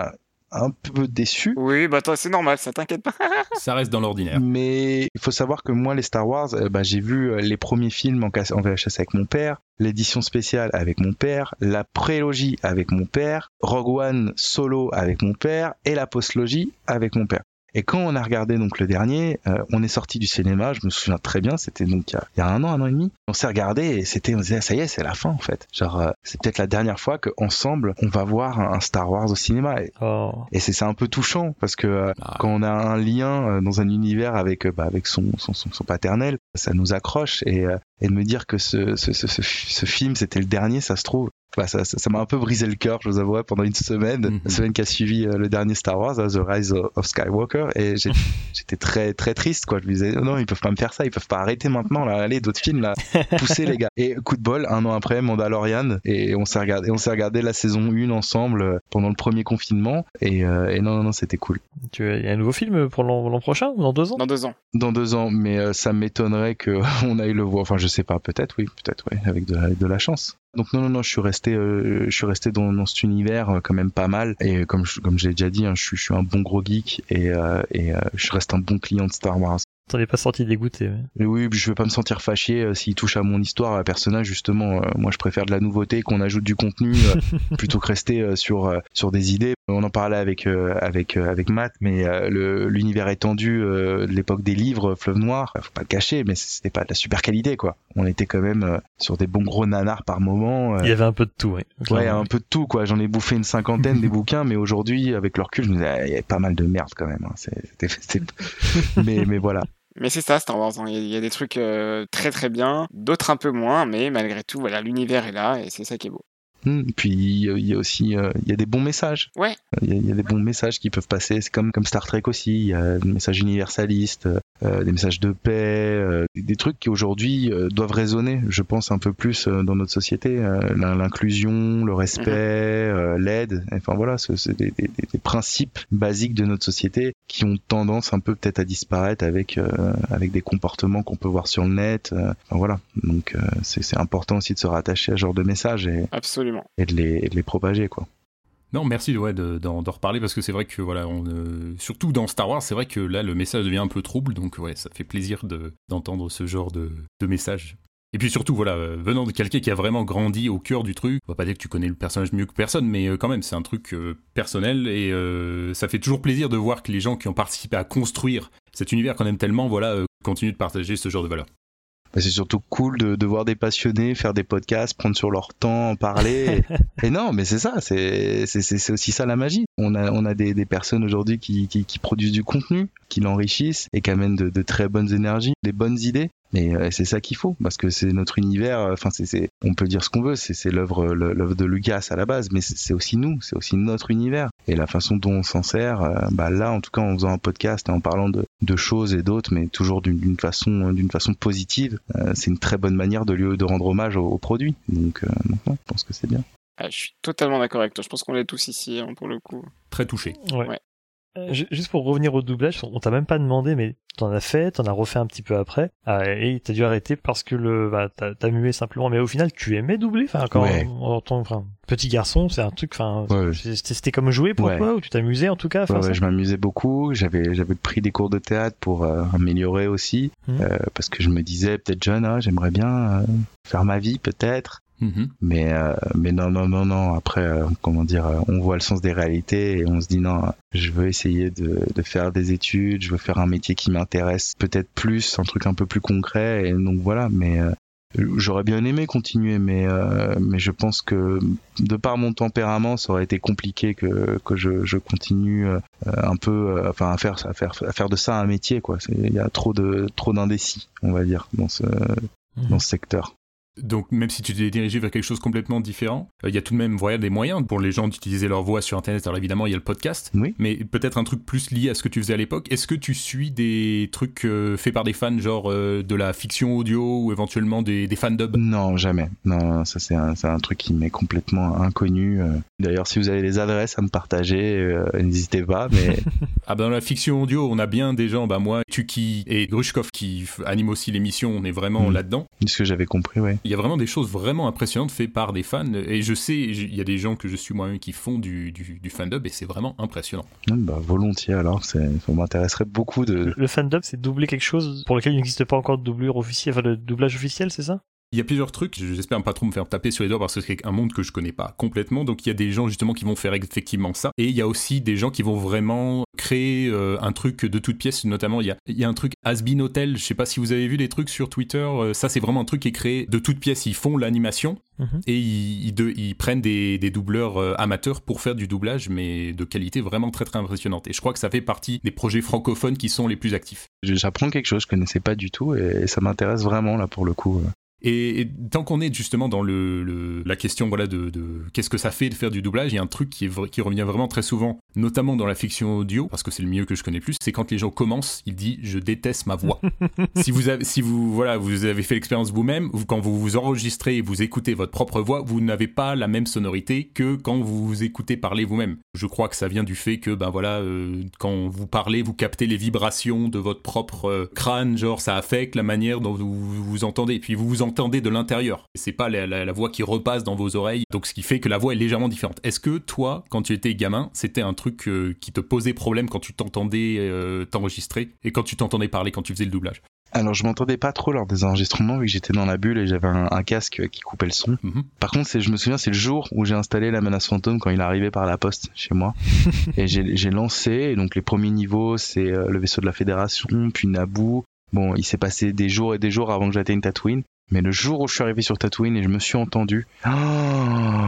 un peu déçu. Oui, bah toi, c'est normal, ça t'inquiète pas. Ça reste dans l'ordinaire. Mais il faut savoir que moi, les Star Wars, euh, bah, j'ai vu euh, les premiers films en, en VHS avec mon père, l'édition spéciale avec mon père, la prélogie avec mon père, Rogue One solo avec mon père et la postlogie avec mon père. Et quand on a regardé donc le dernier, euh, on est sorti du cinéma, je me souviens très bien, c'était donc il y, a, il y a un an, un an et demi. On s'est regardé et c'était, on se disait, ça y est, c'est la fin en fait. Genre, euh, c'est peut-être la dernière fois qu'ensemble, on va voir un, Star Wars au cinéma. Et, Oh. et c'est c'est un peu touchant parce que euh, Ah. quand on a un lien euh, dans un univers avec euh, bah, avec son, son, son, son paternel, ça nous accroche et, euh, et de me dire que ce, ce, ce, ce film c'était le dernier, ça se trouve. Bah, ça ça ça m'a un peu brisé le cœur, je vous avouerai, pendant une semaine, Mhm. la semaine qui a suivi euh, le dernier Star Wars, euh, The Rise of Skywalker, et j'étais très très triste, quoi. Je me disais, non, ils peuvent pas me faire ça, ils peuvent pas arrêter maintenant, là, allez, d'autres films, là, poussez les gars. Et coup de bol, un an après, Mandalorian, et on s'est regardé, on s'est regardé la saison 1 ensemble euh, pendant le premier confinement, et, euh, et non, non, non, c'était cool. Tu il y a un nouveau film pour l'an prochain ou dans deux ans? Dans deux ans. Dans deux ans, mais euh, ça m'étonnerait que on aille le voir. Enfin, je sais pas, peut-être, oui, peut-être, oui, avec de, avec de la chance. Donc non, non, non, je suis resté, euh, je suis resté dans, dans cet univers euh, quand même pas mal. Et comme je, comme j'ai déjà dit, hein, je, suis, un bon gros geek et, euh, et euh, je reste un bon client de Star Wars. T'en es pas sorti dégoûté. ouais. Mais oui, je vais pas me sentir fâché euh, s'il touche à mon histoire, à personnage justement. euh, moi, je préfère de la nouveauté, qu'on ajoute du contenu euh, plutôt que rester sur sur des idées. On en parlait avec avec avec Matt, mais l'univers étendu de l'époque des livres, Fleuve Noir, faut pas le cacher, mais c'était pas de la super qualité quoi. On était quand même sur des bons gros nanars par moment. Il y avait un peu de tout, ouais. Ouais, Clairement. un peu de tout, quoi. J'en ai bouffé une cinquantaine des bouquins, mais aujourd'hui, avec le recul, je me disais, ah, il y avait pas mal de merde quand même. hein. C'était- mais, mais voilà. Mais c'est ça, Star Wars. hein. Il y, a- il y a des trucs euh, très très bien, d'autres un peu moins, mais malgré tout, voilà, l'univers est là et c'est ça qui est beau. Hmm, Puis il y a- aussi euh, il y a des bons messages. Ouais. Il y, a- il y a des bons messages qui peuvent passer. C'est comme comme Star Trek aussi. Il y a des messages universalistes, euh, des messages de paix, euh, des trucs qui aujourd'hui euh, doivent résonner. Je pense un peu plus euh, dans notre société. Euh, l'in- L'inclusion, le respect, euh, l'aide. Enfin voilà, ce- c'est des, des- des- principes basiques de notre société qui ont tendance un peu peut-être à disparaître avec euh, avec des comportements qu'on peut voir sur le net. euh, enfin voilà. Donc euh, c'est c'est important aussi de se rattacher à ce genre de messages et Absolument. et de les, et de les propager quoi. Non, merci ouais, de- d'en d'en reparler parce que c'est vrai que voilà, euh, surtout dans Star Wars, c'est vrai que là le message devient un peu trouble, donc ouais, ça fait plaisir de- d'entendre ce genre de, de message. Et puis surtout, voilà, euh, venant de quelqu'un qui a vraiment grandi au cœur du truc, on va pas dire que tu connais le personnage mieux que personne, mais euh, quand même, c'est un truc personnel et ça fait toujours plaisir de voir que les gens qui ont participé à construire cet univers qu'on aime tellement, voilà, continuent de partager ce genre de valeurs. C'est surtout cool de, de voir des passionnés faire des podcasts, prendre sur leur temps, en parler. et, et non, mais c'est ça, c'est c'est- c'est- c'est aussi ça la magie. On a, on a des, des personnes aujourd'hui qui, qui, qui produisent du contenu, qui l'enrichissent et qui amènent de, de très bonnes énergies, des bonnes idées. Et euh, c'est ça qu'il faut, parce que c'est notre univers. euh, Enfin, c'est, on peut dire ce qu'on veut. C'est, l'œuvre, de Lucas à la base, mais c'est, aussi nous, c'est aussi notre univers. Et la façon dont on s'en sert, euh, bah là, en tout cas, en faisant un podcast et en parlant de, de choses et d'autres, mais toujours d'une, façon, d'une façon positive, euh, c'est une très bonne manière de lui, de rendre hommage au, au produit. Donc, euh, je pense que c'est bien. Ah, je suis totalement d'accord avec toi. Je pense qu'on l'est tous ici, hein, pour le coup. Très touché. Ouais. Ouais. Euh, ju- Juste pour revenir au doublage, on t'a même pas demandé, mais t'en as fait, t'en as refait un petit peu après, ah, et t'as dû arrêter parce que le, bah, t'as t'as mué simplement. Mais au final, tu aimais doubler, enfin, quand Ouais. en tant enfin, petit garçon, c'est un truc, enfin, Ouais. c'était c'était comme jouer pour Ouais. toi, ou tu t'amusais en tout cas. Ouais, je m'amusais beaucoup. J'avais j'avais pris des cours de théâtre pour euh, améliorer aussi, Mhm. euh, parce que je me disais peut-être jeune, ah, j'aimerais bien euh, faire ma vie peut-être. Mhm. Mais, euh, mais non, non, non, non. Après, euh, comment dire, euh, on voit le sens des réalités et on se dit non, je veux essayer de, de faire des études, je veux faire un métier qui m'intéresse peut-être plus, un truc un peu plus concret. Et donc voilà, mais euh, j'aurais bien aimé continuer, mais, euh, mais je pense que de par mon tempérament, ça aurait été compliqué que, que je, je continue euh, un peu, euh, enfin, à faire, à, faire, à faire de ça un métier, quoi. Il y a trop de trop d'indécis, on va dire, dans ce, dans ce secteur. Donc même si tu t'es dirigé vers quelque chose complètement différent, euh, il y a tout de même voilà, des moyens pour les gens d'utiliser leur voix sur Internet. Alors évidemment, il y a le podcast, Oui. mais peut-être un truc plus lié à ce que tu faisais à l'époque. Est-ce que tu suis des trucs euh, faits par des fans, genre euh, de la fiction audio ou éventuellement des, des fandubs Non, jamais. Non, ça c'est un, c'est un truc qui m'est complètement inconnu. euh. D'ailleurs, si vous avez des adresses à me partager, euh, n'hésitez pas. Mais Ah ben dans la fiction audio, on a bien des gens, bah moi, Tuki et Grushkov qui animent aussi l'émission, on est vraiment Mm. là-dedans. de ce que j'avais compris, ouais. Il y a vraiment des choses vraiment impressionnantes faites par des fans, et je sais, il y a des gens que je suis moi-même qui font du, du, du fandub, et c'est vraiment impressionnant. Non, bah, volontiers alors. C'est, ça m'intéresserait beaucoup de. Le fandom, c'est doubler quelque chose pour lequel il n'existe pas encore de doublure officielle, enfin de doublage officiel, c'est ça? Il y a plusieurs trucs, j'espère pas trop me faire taper sur les doigts parce que c'est un monde que je connais pas complètement, donc il y a des gens justement qui vont faire effectivement ça, et il y a aussi des gens qui vont vraiment créer euh, un truc de toute pièce, notamment il y a, il y a un truc Asbin Hotel, je sais pas si vous avez vu les trucs sur Twitter, euh, ça c'est vraiment un truc qui est créé de toute pièce, ils font l'animation, Mhm. et ils, ils de- ils prennent des, des doubleurs euh, amateurs pour faire du doublage, mais de qualité vraiment très très impressionnante, et je crois que ça fait partie des projets francophones qui sont les plus actifs. J'apprends quelque chose que je connaissais pas du tout et, ça m'intéresse vraiment là pour le coup. Et, et tant qu'on est justement dans le, le- la question voilà de, de qu'est-ce que ça fait de faire du doublage, il y a un truc qui, est vrai- qui revient vraiment très souvent, notamment dans la fiction audio, parce que c'est le milieu que je connais plus, c'est quand les gens commencent, ils disent je déteste ma voix. si vous avez, si vous voilà, vous avez fait l'expérience vous-même, vous- quand vous vous enregistrez et vous écoutez votre propre voix, vous n'avez pas la même sonorité que quand vous vous écoutez parler vous-même. Je crois que ça vient du fait que ben voilà, euh, quand vous parlez, vous captez les vibrations de votre propre euh, crâne, genre ça affecte la manière dont vous vous entendez, et puis vous vous entendez de l'intérieur. C'est pas la, la- la voix qui repasse dans vos oreilles, donc ce qui fait que la voix est légèrement différente. Est-ce que toi, quand tu étais gamin, c'était un truc euh, qui te posait problème quand tu t'entendais euh, t'enregistrer et quand tu t'entendais parler quand tu faisais le doublage? Alors je m'entendais pas trop lors des enregistrements vu que j'étais dans la bulle et j'avais un, un casque qui coupait le son. Mhm. Par contre, je me souviens, c'est le jour où j'ai installé la menace fantôme quand il est arrivé par la poste chez moi. et j'ai, lancé, et donc les premiers niveaux, c'est euh, le vaisseau de la Fédération, puis Naboo. Bon, il s'est passé des jours et des jours avant que j'atteigne Tatooine. Mais le jour où je suis arrivé sur Tatooine et je me suis entendu, oh,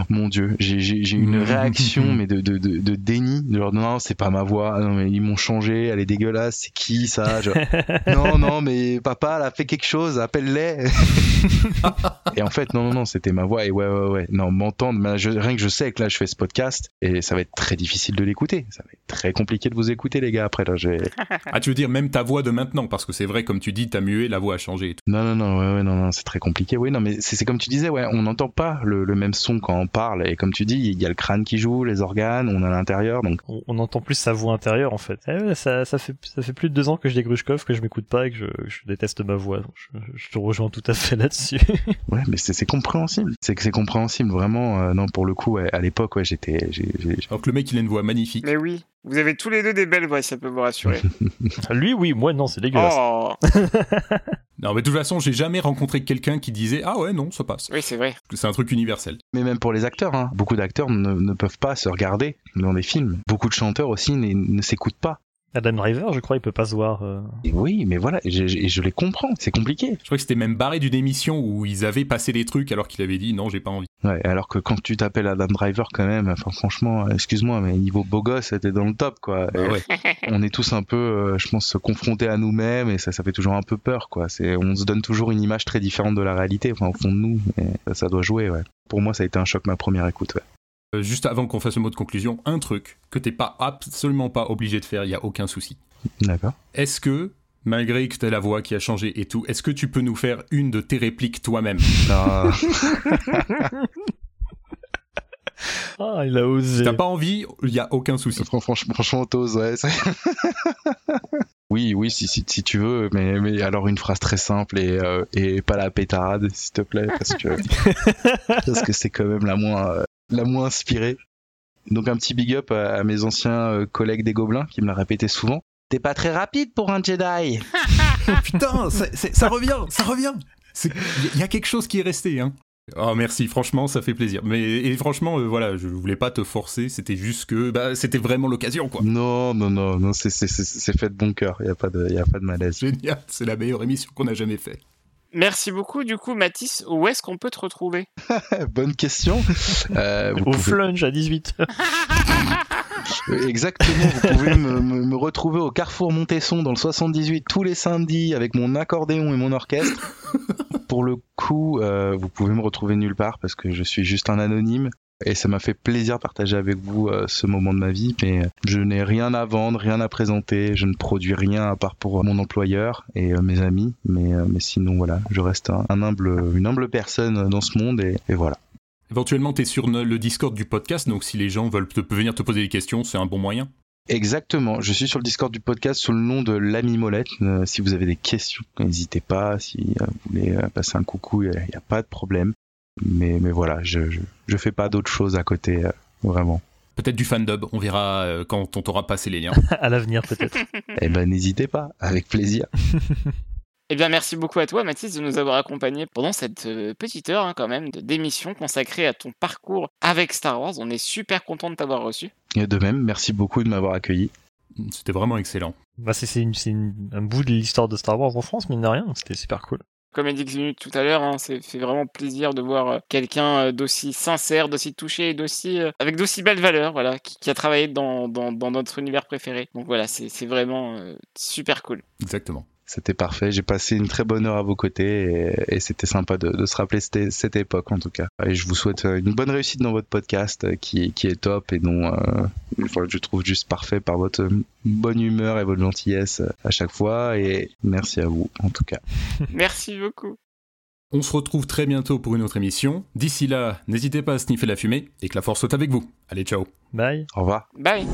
mon dieu, j'ai, j'ai, j'ai eu une réaction mais de, de, de, de déni, de genre non, c'est pas ma voix, non mais ils m'ont changé, elle est dégueulasse, c'est qui ça Je- Non, non, mais papa, elle a fait quelque chose, appelle-les. et en fait, non, non, non, c'était ma voix. Et ouais, ouais, ouais. Non, m'entendre, rien que je sais que là, je fais ce podcast et ça va être très difficile de l'écouter. Ça va être très compliqué de vous écouter, les gars. Après, là, je vais. Ah, tu veux dire même ta voix de maintenant Parce que c'est vrai, comme tu dis, t'as mué, la voix a changé. et tout. Non, non, non, ouais, ouais, non, non, très compliqué. Oui, non, mais c'est c'est comme tu disais, ouais, on n'entend pas le, le même son quand on parle. Et comme tu dis, il y a le crâne qui joue, les organes, on à l'intérieur, donc. on, on entend plus sa voix intérieure en fait. Eh ouais, ça, ça, fait, ça fait plus de deux ans que je Grushkov, que je m'écoute pas et que je, je déteste ma voix. Donc je, je te rejoins tout à fait là-dessus. Ouais, mais c'est c'est compréhensible. C'est que c'est compréhensible, vraiment. euh, non, pour le coup, ouais, à l'époque, ouais, j'étais. j'ai- j'ai- Alors que le mec, il a une voix magnifique. Mais oui, vous avez tous les deux des belles voix, ça peut vous rassurer. Lui, oui, moi non, c'est dégueulasse. oh, Non, mais de toute façon, j'ai jamais rencontré quelqu'un qui disait Ah ouais, non, ça passe. oui, c'est vrai. C'est un truc universel. Mais même pour les acteurs, hein. beaucoup d'acteurs ne, ne peuvent pas se regarder dans des films. Beaucoup de chanteurs aussi ne, ne s'écoutent pas. Adam Driver, je crois, il peut pas se voir. euh. Oui, mais voilà, et je, et je les comprends, c'est compliqué. Je crois que c'était même barré d'une émission où ils avaient passé des trucs alors qu'il avait dit Non, j'ai pas envie. Ouais, alors que quand tu t'appelles Adam Driver quand même, enfin franchement, euh, excuse-moi, mais niveau beau gosse, t'es dans le top quoi. Ah Et ouais. On est tous un peu, euh, je pense, confrontés à nous-mêmes et ça, ça fait toujours un peu peur quoi. C'est, on se donne toujours une image très différente de la réalité, enfin au fond de nous, et ça, ça doit jouer, ouais. Pour moi, ça a été un choc ma première écoute, ouais. Euh, juste avant qu'on fasse le mot de conclusion, un truc que t'es pas absolument pas obligé de faire, il y a aucun souci. D'accord. Est-ce que, malgré que t'aies la voix qui a changé et tout, est-ce que tu peux nous faire une de tes répliques toi-même? Ah, Ah, il a osé. T'as pas envie, il y a aucun souci. Fran- franchement, franchement, t'oses, ouais. oui, oui, si, si, si tu veux, mais, mais alors une phrase très simple et, euh, et pas la pétarade, s'il te plaît, parce que parce que c'est quand même la moins euh, la moins inspirée. Donc un petit big up à, à mes anciens euh, collègues des Gobelins qui me l'a répété souvent. T'es pas très rapide pour un Jedi. Putain, ça, revient, ça revient Il y, a quelque chose qui est resté, hein. Oh merci, franchement, ça fait plaisir. Mais et franchement, euh, voilà, je voulais pas te forcer, c'était juste que bah, c'était vraiment l'occasion, quoi. Non, non, non, non, c'est fait de bon cœur. Il y a pas de, y a pas de malaise. Génial, c'est la meilleure émission qu'on a jamais fait. Merci beaucoup. Du coup, Mathis, où est-ce qu'on peut te retrouver? Bonne question. Euh, Au pouvez- flunch à 18 Exactement, vous pouvez me, me- me retrouver au Carrefour Montesson dans le 78 tous les samedis avec mon accordéon et mon orchestre. Pour le coup, euh, vous pouvez me retrouver nulle part parce que je suis juste un anonyme. Et ça m'a fait plaisir de partager avec vous euh, ce moment de ma vie, mais je n'ai rien à vendre, rien à présenter, je ne produis rien à part pour mon employeur et euh, mes amis, mais, euh, mais sinon voilà, je reste un, un humble, une humble personne dans ce monde et, et voilà. Éventuellement, t'es sur no- le Discord du podcast, donc si les gens veulent te, venir te poser des questions, c'est un bon moyen. Exactement, je suis sur le Discord du podcast sous le nom de l'ami Molette. Euh, si vous avez des questions, n'hésitez pas. Si euh, vous voulez euh, passer un coucou, il n'y a, pas de problème. Mais, mais voilà, je, je, je fais pas d'autres choses à côté, euh, vraiment. Peut-être du fandub, on verra euh, quand on t'aura passé les liens. à l'avenir peut-être. Eh ben n'hésitez pas, avec plaisir. Eh bien, merci beaucoup à toi, Mathis, de nous avoir accompagnés pendant cette euh, petite heure, hein, quand même, de- d'émission consacrée à ton parcours avec Star Wars. On est super content de t'avoir reçu. Et de même, merci beaucoup de m'avoir accueilli. C'était vraiment excellent. Bah, c'est un bout de l'histoire de Star Wars en France, mine de rien. C'était super cool. Comme a dit tout à l'heure, hein, c'est fait vraiment plaisir de voir euh, quelqu'un euh, d'aussi sincère, d'aussi touché, d'aussi euh, avec d'aussi belles valeurs, voilà, qui, a travaillé dans, notre univers préféré. Donc voilà, c'est vraiment super cool. Exactement. C'était parfait. J'ai passé une très bonne heure à vos côtés et, et c'était sympa de, de se rappeler cette, cette époque en tout cas. Et je vous souhaite une bonne réussite dans votre podcast euh, qui, est- qui est top et dont euh, enfin, je trouve juste parfait par votre bonne humeur et votre gentillesse euh, à chaque fois. Et merci à vous en tout cas. Merci beaucoup. On se retrouve très bientôt pour une autre émission. D'ici là, n'hésitez pas à sniffer la fumée et que la force soit avec vous. Allez, ciao. Bye. Au revoir. Bye.